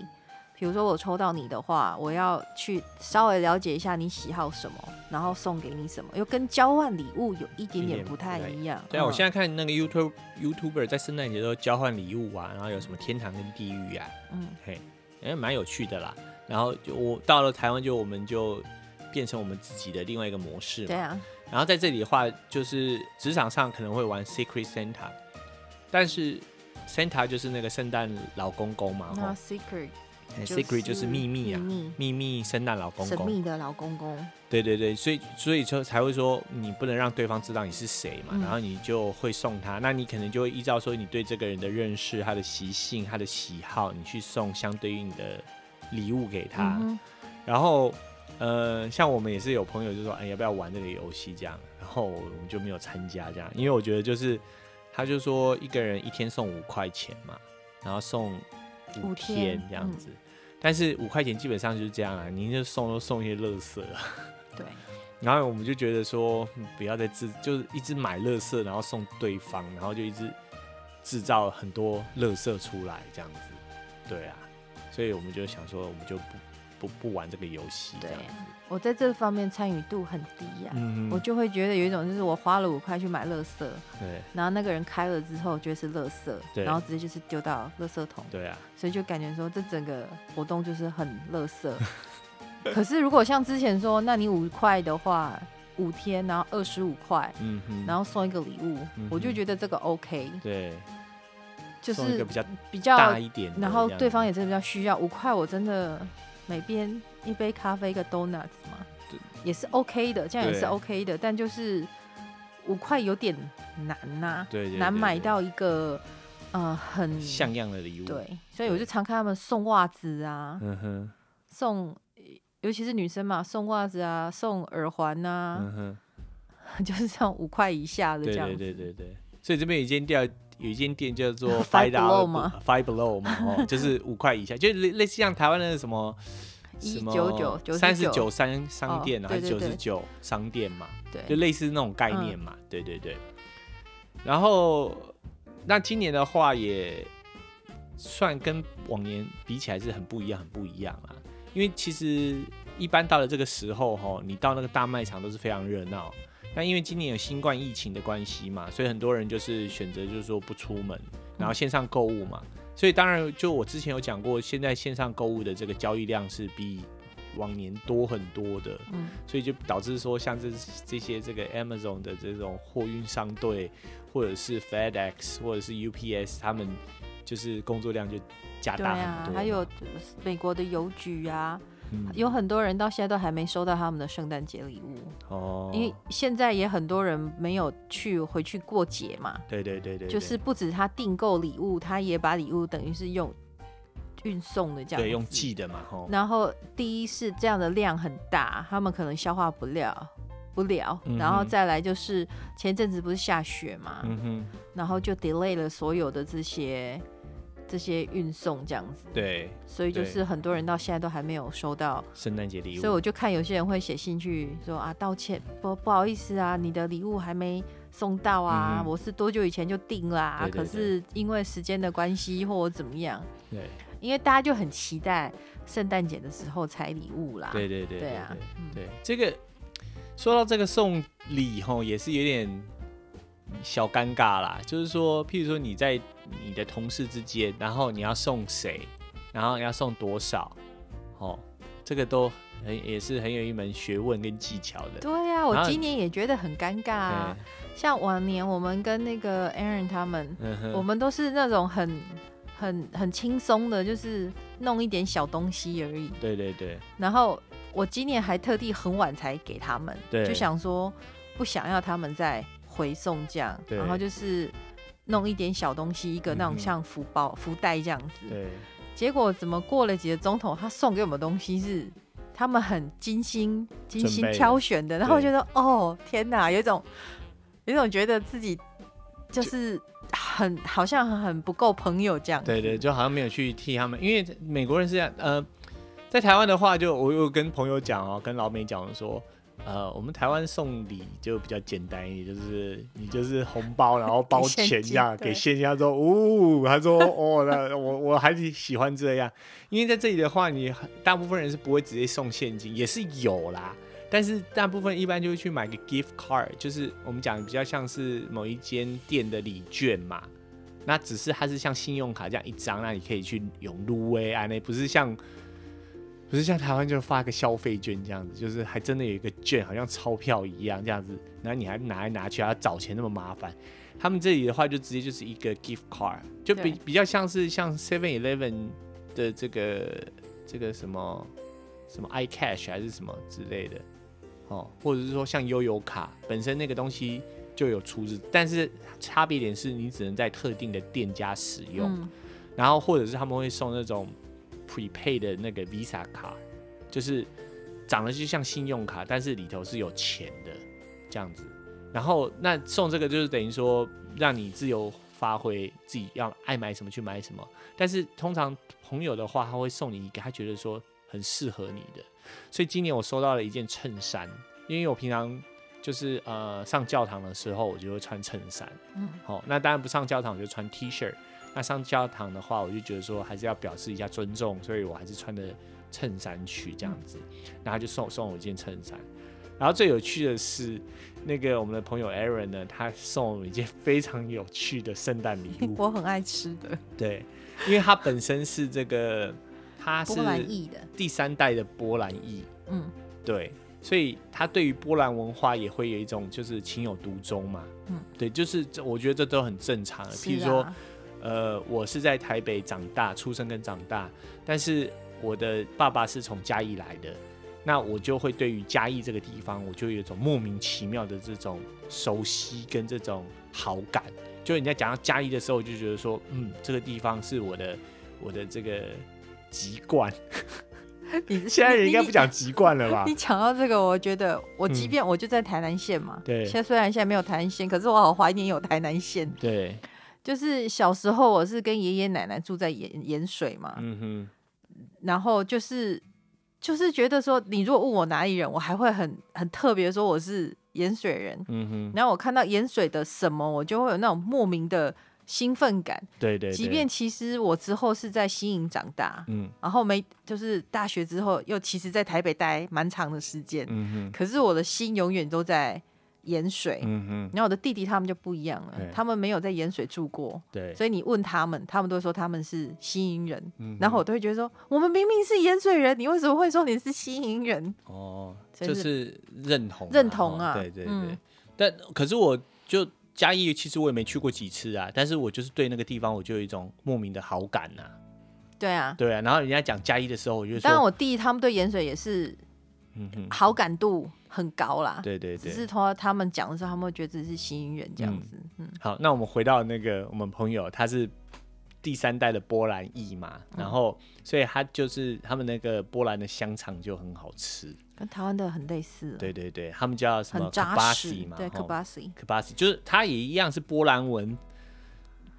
比如说我抽到你的话，我要去稍微了解一下你喜好什么，然后送给你什么，又跟交换礼物有一点点不太一样。对啊，我现在看那个 YouTube YouTuber 在圣诞节都交换礼物啊，然后有什么天堂跟地狱啊，嗯，嘿，哎，蛮有趣的啦。然后就我到了台湾，就我们就变成我们自己的另外一个模式嘛。对啊。然后在这里的话，就是职场上可能会玩 Secret Santa，但是 Santa 就是那个圣诞老公公嘛。那 Secret。Secret 就是秘密啊，秘密圣诞老公公，神秘的老公公。对对对，所以所以说才会说你不能让对方知道你是谁嘛，嗯、然后你就会送他，那你可能就会依照说你对这个人的认识、他的习性、他的喜好，你去送相对应的礼物给他。嗯、然后呃，像我们也是有朋友就说，哎，要不要玩这个游戏这样？然后我们就没有参加这样，因为我觉得就是他就说一个人一天送五块钱嘛，然后送。五天这样子，嗯、但是五块钱基本上就是这样啊，您就送都送一些垃圾啊。对。然后我们就觉得说，不要再制，就是一直买垃圾，然后送对方，然后就一直制造很多垃圾出来这样子。对啊，所以我们就想说，我们就不。不不玩这个游戏。对，我在这方面参与度很低呀、啊，嗯、我就会觉得有一种就是我花了五块去买乐色，对，然后那个人开了之后觉得是乐色，对，然后直接就是丢到乐色桶，对啊，所以就感觉说这整个活动就是很乐色。可是如果像之前说，那你五块的话，五天然后二十五块，嗯哼，然后送一个礼物，嗯、我就觉得这个 OK，对，就是比较比较大一点，然后对方也真的比较需要五块，我真的。每边一杯咖啡，一个 donuts 嘛，对，也是 OK 的，这样也是 OK 的。但就是五块有点难呐、啊，对，难买到一个呃很像样的礼物。对，所以我就常看他们送袜子啊，嗯哼，送，尤其是女生嘛，送袜子啊，送耳环啊，嗯哼，就是这种五块以下的这样。对对对对对。所以这边有一间店，有一间店叫做 Five Below 嘛，Five Below 嘛，哦，就是五块以下，就类类似像台湾的什么。一九九三十九商商店啊，还是九十九商店嘛？对，就类似那种概念嘛。嗯、对对对。然后，那今年的话也算跟往年比起来是很不一样，很不一样啊。因为其实一般到了这个时候哈，你到那个大卖场都是非常热闹。那因为今年有新冠疫情的关系嘛，所以很多人就是选择就是说不出门，然后线上购物嘛。嗯所以当然，就我之前有讲过，现在线上购物的这个交易量是比往年多很多的，嗯，所以就导致说，像这这些这个 Amazon 的这种货运商队，或者是 FedEx 或者是 UPS，他们就是工作量就加大很多。对啊，还有美国的邮局啊。有很多人到现在都还没收到他们的圣诞节礼物哦，因为现在也很多人没有去回去过节嘛。对对对对，就是不止他订购礼物，他也把礼物等于是用运送的这样，对，用寄的嘛。然后第一是这样的量很大，他们可能消化不了不了。然后再来就是前阵子不是下雪嘛，嗯，然后就 delay 了所有的这些。这些运送这样子，对，所以就是很多人到现在都还没有收到。圣诞节礼物，所以我就看有些人会写信去说啊，道歉，不不好意思啊，你的礼物还没送到啊，嗯、我是多久以前就订啦，对对对，可是因为时间的关系或者怎么样，对，因为大家就很期待圣诞节的时候拆礼物啦，对对对，对啊，对，这个说到这个送礼吼，也是有点小尴尬啦，就是说，譬如说你在。你的同事之间，然后你要送谁，然后你要送多少，哦，这个都很也是很有一门学问跟技巧的。对呀、啊，我今年也觉得很尴尬啊。像往年我们跟那个 Aaron 他们，嗯、我们都是那种很很很轻松的，就是弄一点小东西而已。对对对。然后我今年还特地很晚才给他们，对，就想说不想要他们再回送这样，然后就是。弄一点小东西，一个那种像福包、嗯、福袋这样子。对。结果怎么过了几个钟头，他送给我们的东西是他们很精心、精心挑选的。然后我觉得，哦，天哪，有一种，有一种觉得自己就是很好像很不够朋友这样子。对，对对，就好像没有去替他们，因为美国人是这样。呃，在台湾的话，就我有跟朋友讲哦，跟老美讲说。呃，我们台湾送礼就比较简单一点，就是你就是红包，然后包钱这样 给现金。他说，哦，他说，哦，那我我还是喜欢这样，因为在这里的话，你大部分人是不会直接送现金，也是有啦，但是大部分一般就会去买个 gift card，就是我们讲的比较像是某一间店的礼券嘛。那只是它是像信用卡这样一张，那你可以去用入威啊，那不是像。不是像台湾就发个消费券这样子，就是还真的有一个券，好像钞票一样这样子，然后你还拿来拿去，还要找钱那么麻烦。他们这里的话就直接就是一个 gift card，就比比较像是像 Seven Eleven 的这个这个什么什么 iCash 还是什么之类的，哦，或者是说像悠游卡本身那个东西就有出资，但是差别点是你只能在特定的店家使用，嗯、然后或者是他们会送那种。Prepaid 的那个 Visa 卡，就是长得就像信用卡，但是里头是有钱的这样子。然后那送这个就是等于说让你自由发挥，自己要爱买什么去买什么。但是通常朋友的话，他会送你一个他觉得说很适合你的。所以今年我收到了一件衬衫，因为我平常就是呃上教堂的时候，我就会穿衬衫。嗯，好，那当然不上教堂我就穿 T 恤。那上教堂的话，我就觉得说还是要表示一下尊重，所以我还是穿的衬衫去这样子。然后就送送我一件衬衫。然后最有趣的是，那个我们的朋友 Aaron 呢，他送我一件非常有趣的圣诞礼物。我很爱吃的。对，因为他本身是这个，他是波兰裔的第三代的波兰裔。嗯，对，所以他对于波兰文化也会有一种就是情有独钟嘛。嗯，对，就是这我觉得这都很正常的。譬如说。呃，我是在台北长大，出生跟长大，但是我的爸爸是从嘉义来的，那我就会对于嘉义这个地方，我就有一种莫名其妙的这种熟悉跟这种好感。就人家讲到嘉义的时候，我就觉得说，嗯，这个地方是我的 我的这个籍贯。你现在人应该不讲籍贯了吧？你讲到这个，我觉得我即便我就在台南县嘛，对、嗯，现在虽然现在没有台南县，可是我好怀念有台南县。对，就是小时候我是跟爷爷奶奶住在盐盐水嘛，嗯哼，然后就是就是觉得说，你如果问我哪里人，我还会很很特别说我是盐水人，嗯哼，然后我看到盐水的什么，我就会有那种莫名的。兴奋感，对，对对，即便其实我之后是在新营长大，嗯，然后没就是大学之后又其实，在台北待蛮长的时间，嗯哼，可是我的心永远都在盐水，嗯哼，然后我的弟弟他们就不一样了，他们没有在盐水住过，对，所以你问他们，他们都会说他们是新营人，嗯，然后我都会觉得说，我们明明是盐水人，你为什么会说你是新营人？哦，就是认同，认同啊，对对对，嗯，但可是我就。嘉义其实我也没去过几次啊，但是我就是对那个地方我就有一种莫名的好感呐、啊。对啊，对啊。然后人家讲嘉义的时候，我就说，当然我弟他们对盐水也是，好感度很高啦。对对对。只是说他们讲的时候，他们会觉得自己是新人这样子。嗯。嗯好，那我们回到那个我们朋友，他是第三代的波兰裔嘛，然后所以他就是他们那个波兰的香肠就很好吃。跟台湾的很类似，对对对，他们叫什么 Kibasi 嘛，对 Kibasi Kibasi 就是它也一样是波兰文、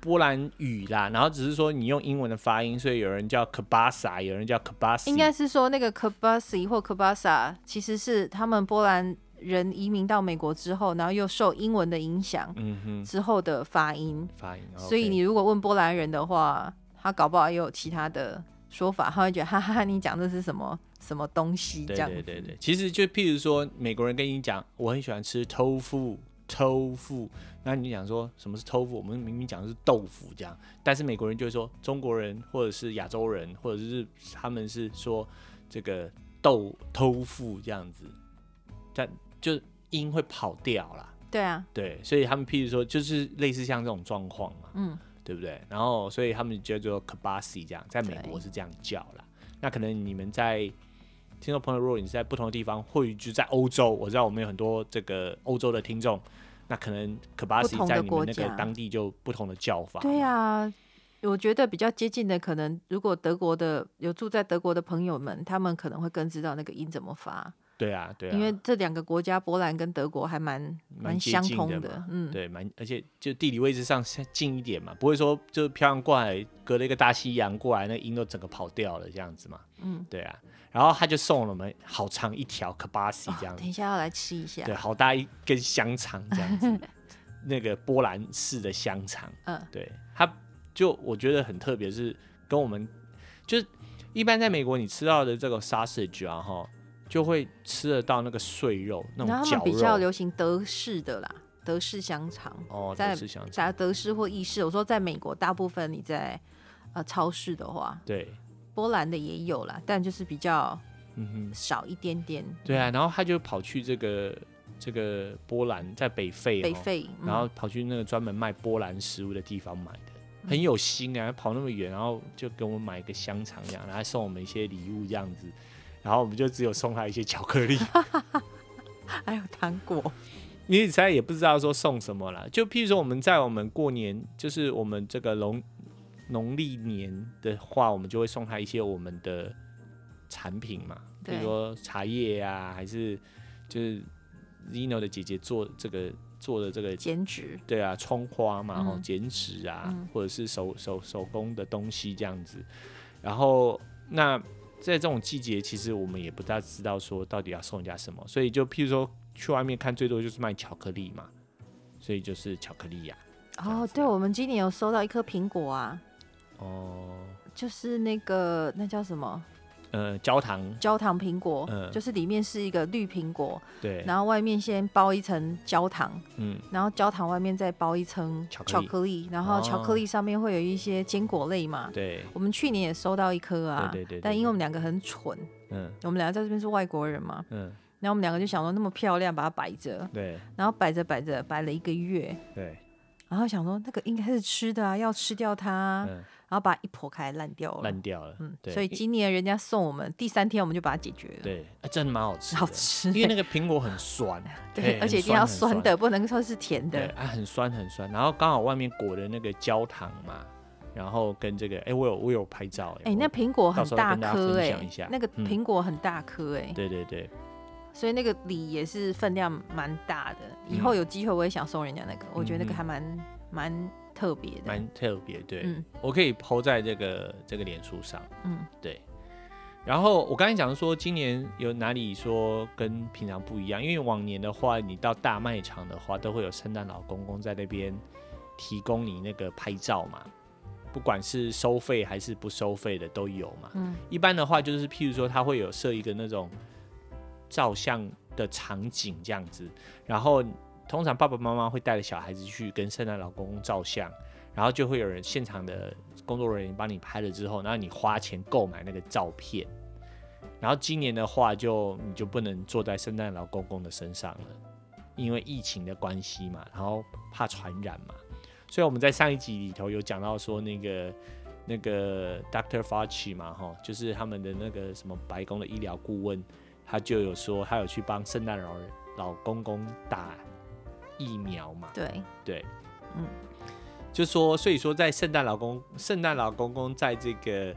波兰语啦，然后只是说你用英文的发音，所以有人叫 Kabasa，有人叫 Kabasi 应该是说那个 Kabasi 或 Kabasa 其实是他们波兰人移民到美国之后，然后又受英文的影响，嗯哼，之后的发音发音，所以你如果问波兰人的话，他搞不好也有其他的说法，他会觉得哈哈哈，你讲的是什么？什么东西这样？对对对对，其实就譬如说，美国人跟你讲，我很喜欢吃 tofu，tofu，那你讲说什么是 tofu？我们明明讲的是豆腐这样，但是美国人就会说，中国人或者是亚洲人，或者是他们是说这个豆 tofu 这样子，但就音会跑掉啦。对啊，对，所以他们譬如说，就是类似像这种状况嘛，嗯，对不对？然后所以他们叫做 kabasi 这样，在美国是这样叫啦。那可能你们在。听众朋友，如果你是在不同的地方，或许就在欧洲，我知道我们有很多这个欧洲的听众，那可能 Kibasi 在你们那个当地就不同的叫法。对啊，我觉得比较接近的，可能如果德国的有住在德国的朋友们，他们可能会更知道那个音怎么发。对啊，对啊，因为这两个国家，波兰跟德国还蛮蛮相通的，的嗯，对，蛮而且就地理位置上近一点嘛，不会说就漂洋过海隔了一个大西洋过来，那音都整个跑掉了这样子嘛。嗯，对啊。然后他就送了我们好长一条 Kibasi 这样子，等一下要来吃一下。对，好大一根香肠这样子，那个波兰式的香肠。嗯，对，他就我觉得很特别，是跟我们就是一般在美国你吃到的这个 sausage 啊哈，就会吃得到那个碎肉那种绞肉。然后比较流行德式的啦，德式香肠。哦，德式香肠。在德式或意式，我说在美国大部分你在呃超市的话，对。波兰的也有啦，但就是比较少一点点。嗯、对啊，然后他就跑去这个这个波兰，在北费，北费，嗯、然后跑去那个专门卖波兰食物的地方买的，很有心啊，跑那么远，然后就给我们买一个香肠这样，然后还送我们一些礼物这样子，然后我们就只有送他一些巧克力，还有糖果。你实在也不知道说送什么了，就譬如说我们在我们过年，就是我们这个龙。农历年的话，我们就会送他一些我们的产品嘛，比如说茶叶啊，还是就是 Zino 的姐姐做这个做的这个剪纸，对啊，窗花嘛，然后剪纸啊，嗯、或者是手手手工的东西这样子。然后那在这种季节，其实我们也不大知道说到底要送人家什么，所以就譬如说去外面看，最多就是卖巧克力嘛，所以就是巧克力呀、啊。哦，对，我们今年有收到一颗苹果啊。哦，就是那个那叫什么？呃，焦糖。焦糖苹果，嗯，就是里面是一个绿苹果，对，然后外面先包一层焦糖，嗯，然后焦糖外面再包一层巧克力，然后巧克力上面会有一些坚果类嘛，对，我们去年也收到一颗啊，对对对，但因为我们两个很蠢，嗯，我们两个在这边是外国人嘛，嗯，然后我们两个就想说那么漂亮，把它摆着，对，然后摆着摆着摆了一个月，对。然后想说那个应该是吃的啊，要吃掉它。嗯然后把它一剖开，烂掉了，烂掉了。嗯，对所以今年人家送我们第三天，我们就把它解决了。对，真的蛮好吃，好吃。因为那个苹果很酸，对，而且一定要酸的，不能说是甜的。啊，很酸很酸。然后刚好外面裹的那个焦糖嘛，然后跟这个，哎，我有我有拍照。哎，那苹果很大颗哎，那个苹果很大颗哎。对对对。所以那个礼也是分量蛮大的，以后有机会我也想送人家那个，我觉得那个还蛮蛮。特别的，蛮特别，对，嗯、我可以 po 在这个这个脸书上，嗯，对。然后我刚才讲说，今年有哪里说跟平常不一样？因为往年的话，你到大卖场的话，都会有圣诞老公公在那边提供你那个拍照嘛，不管是收费还是不收费的都有嘛。嗯，一般的话就是，譬如说他会有设一个那种照相的场景这样子，然后。通常爸爸妈妈会带着小孩子去跟圣诞老公公照相，然后就会有人现场的工作人员帮你拍了之后，然后你花钱购买那个照片。然后今年的话就，你就不能坐在圣诞老公公的身上了，因为疫情的关系嘛，然后怕传染嘛。所以我们在上一集里头有讲到说，那个那个 Doctor Fauci 嘛，哈，就是他们的那个什么白宫的医疗顾问，他就有说他有去帮圣诞老人老公公打。疫苗嘛，对对，嗯，就说，所以说，在圣诞老公圣诞老公公在这个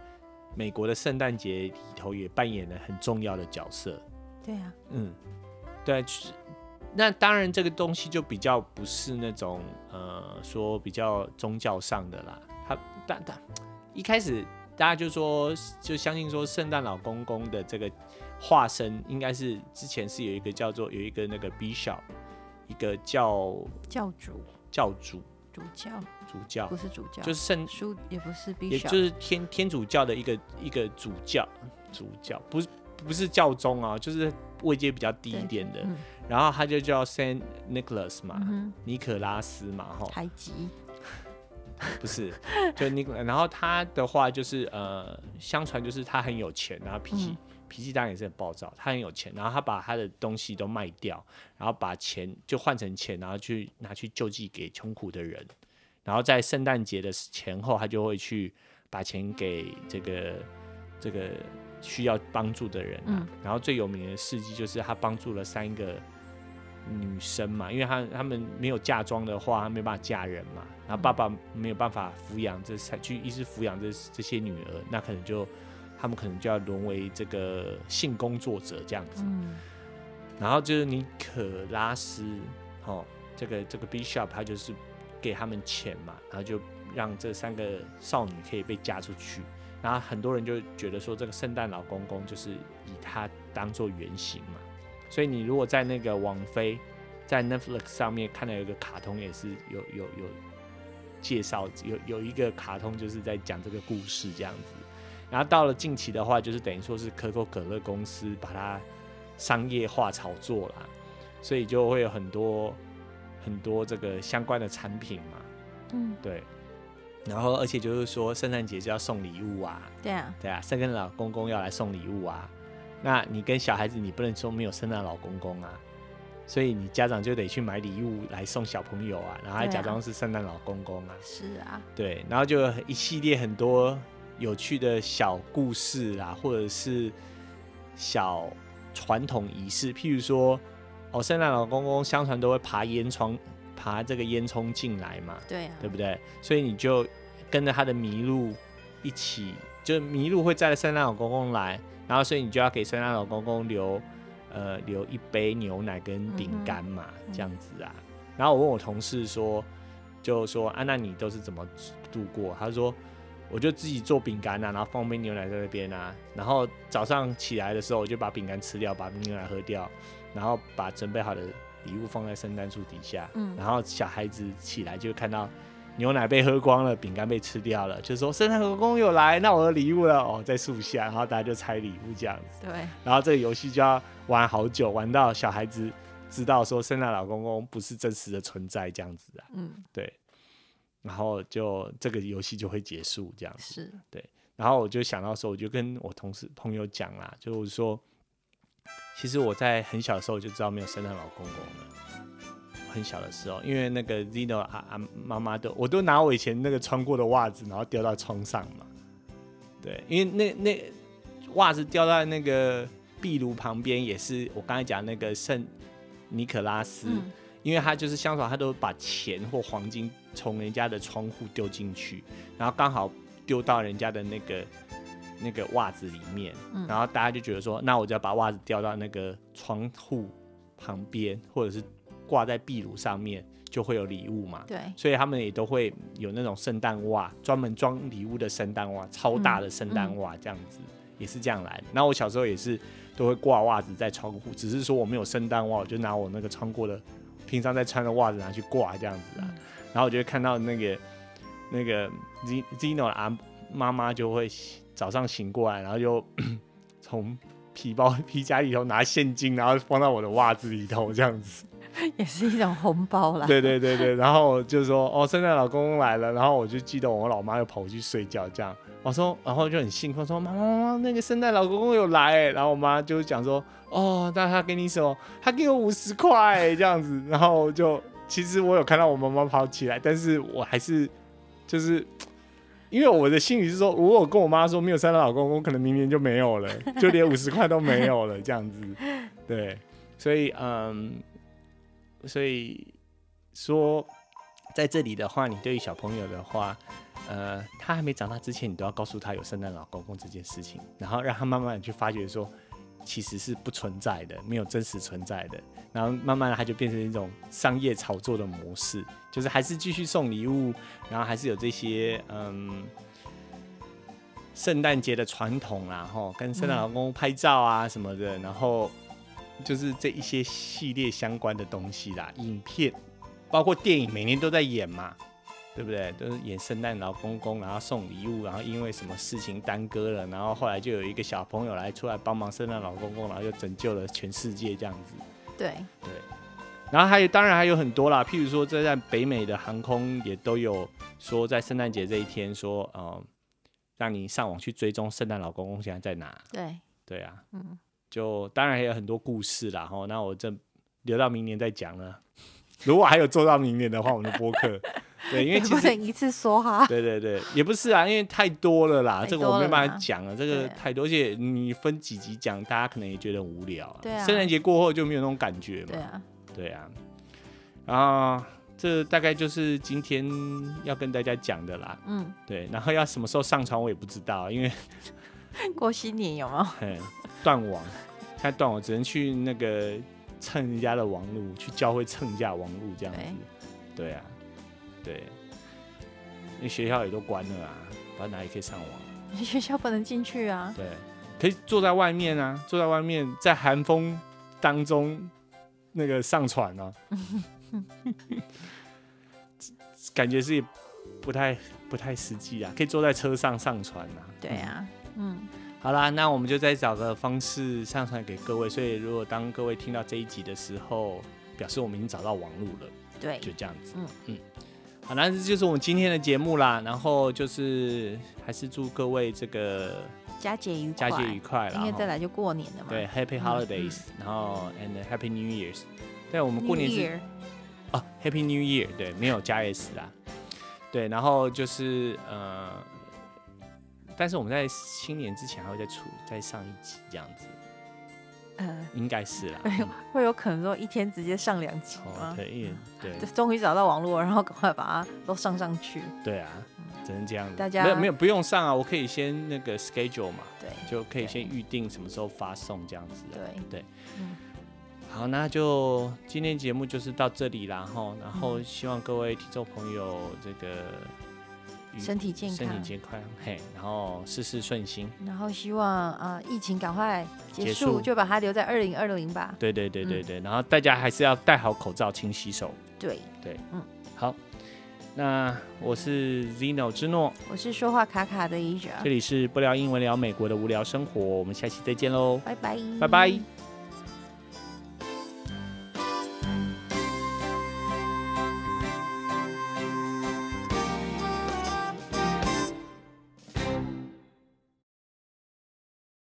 美国的圣诞节里头也扮演了很重要的角色。对啊，嗯，对，那当然这个东西就比较不是那种呃说比较宗教上的啦。他但但一开始大家就说就相信说圣诞老公公的这个化身应该是之前是有一个叫做有一个那个 Bishop。一个教教主，教主，主教，主教。不是主教，就是圣书，也不是，也就是天天主教的一个一个主教，主教。不是不是教宗啊，就是位阶比较低一点的。嗯、然后他就叫 Saint Nicholas 嘛，嗯、尼可拉斯嘛，哈，太极 不是，就尼，然后他的话就是呃，相传就是他很有钱，然后脾气。嗯脾气当然也是很暴躁，他很有钱，然后他把他的东西都卖掉，然后把钱就换成钱，然后去拿去救济给穷苦的人，然后在圣诞节的前后，他就会去把钱给这个这个需要帮助的人啊。嗯、然后最有名的事迹就是他帮助了三个女生嘛，因为他他们没有嫁妆的话，他没办法嫁人嘛，然后爸爸没有办法抚养这才去一直抚养这这些女儿，那可能就。他们可能就要沦为这个性工作者这样子，嗯、然后就是尼可拉斯，哦，这个这个 Bishop 他就是给他们钱嘛，然后就让这三个少女可以被嫁出去，然后很多人就觉得说这个圣诞老公公就是以他当做原型嘛，所以你如果在那个网飞在 Netflix 上面看到有一个卡通也是有有有介绍，有有一个卡通就是在讲这个故事这样子。然后到了近期的话，就是等于说是可口可乐公司把它商业化炒作啦，所以就会有很多很多这个相关的产品嘛。嗯，对。然后而且就是说圣诞节就要送礼物啊。对啊。对啊，圣诞老公公要来送礼物啊。那你跟小孩子，你不能说没有圣诞老公公啊，所以你家长就得去买礼物来送小朋友啊，然后还假装是圣诞老公公啊。是啊。对，然后就一系列很多。有趣的小故事啦，或者是小传统仪式，譬如说，哦，圣诞老公公相传都会爬烟囱，爬这个烟囱进来嘛，对啊，对不对？所以你就跟着他的麋鹿一起，就麋鹿会载着圣诞老公公来，然后所以你就要给圣诞老公公留呃留一杯牛奶跟饼干嘛，嗯、这样子啊。然后我问我同事说，就说啊，那你都是怎么度过？他说。我就自己做饼干啊，然后放杯牛奶在那边啊，然后早上起来的时候，我就把饼干吃掉，把牛奶喝掉，然后把准备好的礼物放在圣诞树底下，嗯，然后小孩子起来就看到牛奶被喝光了，饼干被吃掉了，就说圣诞老公公有来，那我的礼物了。哦，在树下，然后大家就拆礼物这样子，对，然后这个游戏就要玩好久，玩到小孩子知道说圣诞老公公不是真实的存在这样子啊，嗯，对。然后就这个游戏就会结束，这样子是对。然后我就想到说，我就跟我同事朋友讲啦，就是说，其实我在很小的时候就知道没有圣诞老公公了，很小的时候，因为那个 Zino 啊啊妈妈都，我都拿我以前那个穿过的袜子，然后掉到窗上嘛。对，因为那那袜子掉在那个壁炉旁边，也是我刚才讲那个圣尼可拉斯，嗯、因为他就是相传他都把钱或黄金从人家的窗户丢进去，然后刚好丢到人家的那个那个袜子里面，嗯、然后大家就觉得说，那我就要把袜子掉到那个窗户旁边，或者是挂在壁炉上面。就会有礼物嘛，对，所以他们也都会有那种圣诞袜，专门装礼物的圣诞袜，超大的圣诞袜这样子，嗯嗯、也是这样来。然后我小时候也是都会挂袜子在窗户，只是说我没有圣诞袜，我就拿我那个穿过的平常在穿的袜子拿去挂这样子啊。嗯、然后我就会看到那个那个 Zino 阿妈妈就会早上醒过来，然后就 从皮包皮夹里头拿现金，然后放到我的袜子里头这样子。也是一种红包啦。对对对对，然后就说哦，圣诞老公公来了，然后我就记得我老妈又跑回去睡觉，这样我说，然后就很兴奋说妈妈妈妈，那个圣诞老公公有来，然后我妈就讲说哦，那他给你什么？他给我五十块这样子，然后就其实我有看到我妈妈跑起来，但是我还是就是因为我的心里是说，如果跟我妈说没有圣诞老公公，可能明年就没有了，就连五十块都没有了这样子，对，所以嗯。所以说，在这里的话，你对于小朋友的话，呃，他还没长大之前，你都要告诉他有圣诞老公公这件事情，然后让他慢慢去发觉说，其实是不存在的，没有真实存在的。然后慢慢的，它就变成一种商业炒作的模式，就是还是继续送礼物，然后还是有这些嗯，圣诞节的传统，啦，吼跟圣诞老公公拍照啊什么的，然后。就是这一些系列相关的东西啦，影片，包括电影，每年都在演嘛，对不对？都是演圣诞老公公，然后送礼物，然后因为什么事情耽搁了，然后后来就有一个小朋友来出来帮忙圣诞老公公，然后就拯救了全世界这样子。对对，然后还有，当然还有很多啦，譬如说，这在北美的航空也都有说，在圣诞节这一天说，呃，让你上网去追踪圣诞老公公现在在哪。对对啊，嗯。就当然还有很多故事啦，哈，那我这留到明年再讲了。如果还有做到明年的话，我们的播客，对，因为其实不能一次说哈。对对对，也不是啊，因为太多了啦，了这个我没办法讲了，这个太多，而且你分几集讲，大家可能也觉得很无聊。对啊。圣诞节过后就没有那种感觉嘛。对啊。对啊。然后这大概就是今天要跟大家讲的啦。嗯。对，然后要什么时候上传我也不知道，因为过新年有没有？嗯。断网，现在断网，只能去那个蹭人家的网路，去教会蹭一下网路这样子。对啊，对，因为学校也都关了啊，不知道哪里可以上网。学校不能进去啊。对，可以坐在外面啊，坐在外面，在寒风当中那个上传啊，感觉是不太不太实际啊。可以坐在车上上传啊。对啊，嗯。好啦，那我们就再找个方式上传给各位。所以，如果当各位听到这一集的时候，表示我们已经找到网路了。对，就这样子。嗯嗯。好，那这就是我们今天的节目啦。然后就是还是祝各位这个佳节愉快，佳节愉快啦。因为再来就过年了嘛。对，Happy Holidays，嗯、然后 and Happy New Year's。对，我们过年是 Year 哦，Happy New Year。对，没有加 S 啦。对，然后就是呃。但是我们在新年之前还会再出再上一集这样子，呃，应该是啦，会有会有可能说一天直接上两集吗？对，一对，终于找到网络，然后赶快把它都上上去。对啊，只能这样子。大家没有没有不用上啊，我可以先那个 schedule 嘛，对，就可以先预定什么时候发送这样子。对对，嗯，好，那就今天节目就是到这里啦，哈，然后希望各位听众朋友这个。身体健康，身体健康，嘿，然后事事顺心，然后希望啊、呃，疫情赶快结束，就把它留在二零二零吧。对对对对对，嗯、然后大家还是要戴好口罩，勤洗手。对。对，嗯，好，那我是 Zeno 之诺，我是说话卡卡的 Asia，这里是不聊英文聊美国的无聊生活，我们下期再见喽，拜拜，拜拜。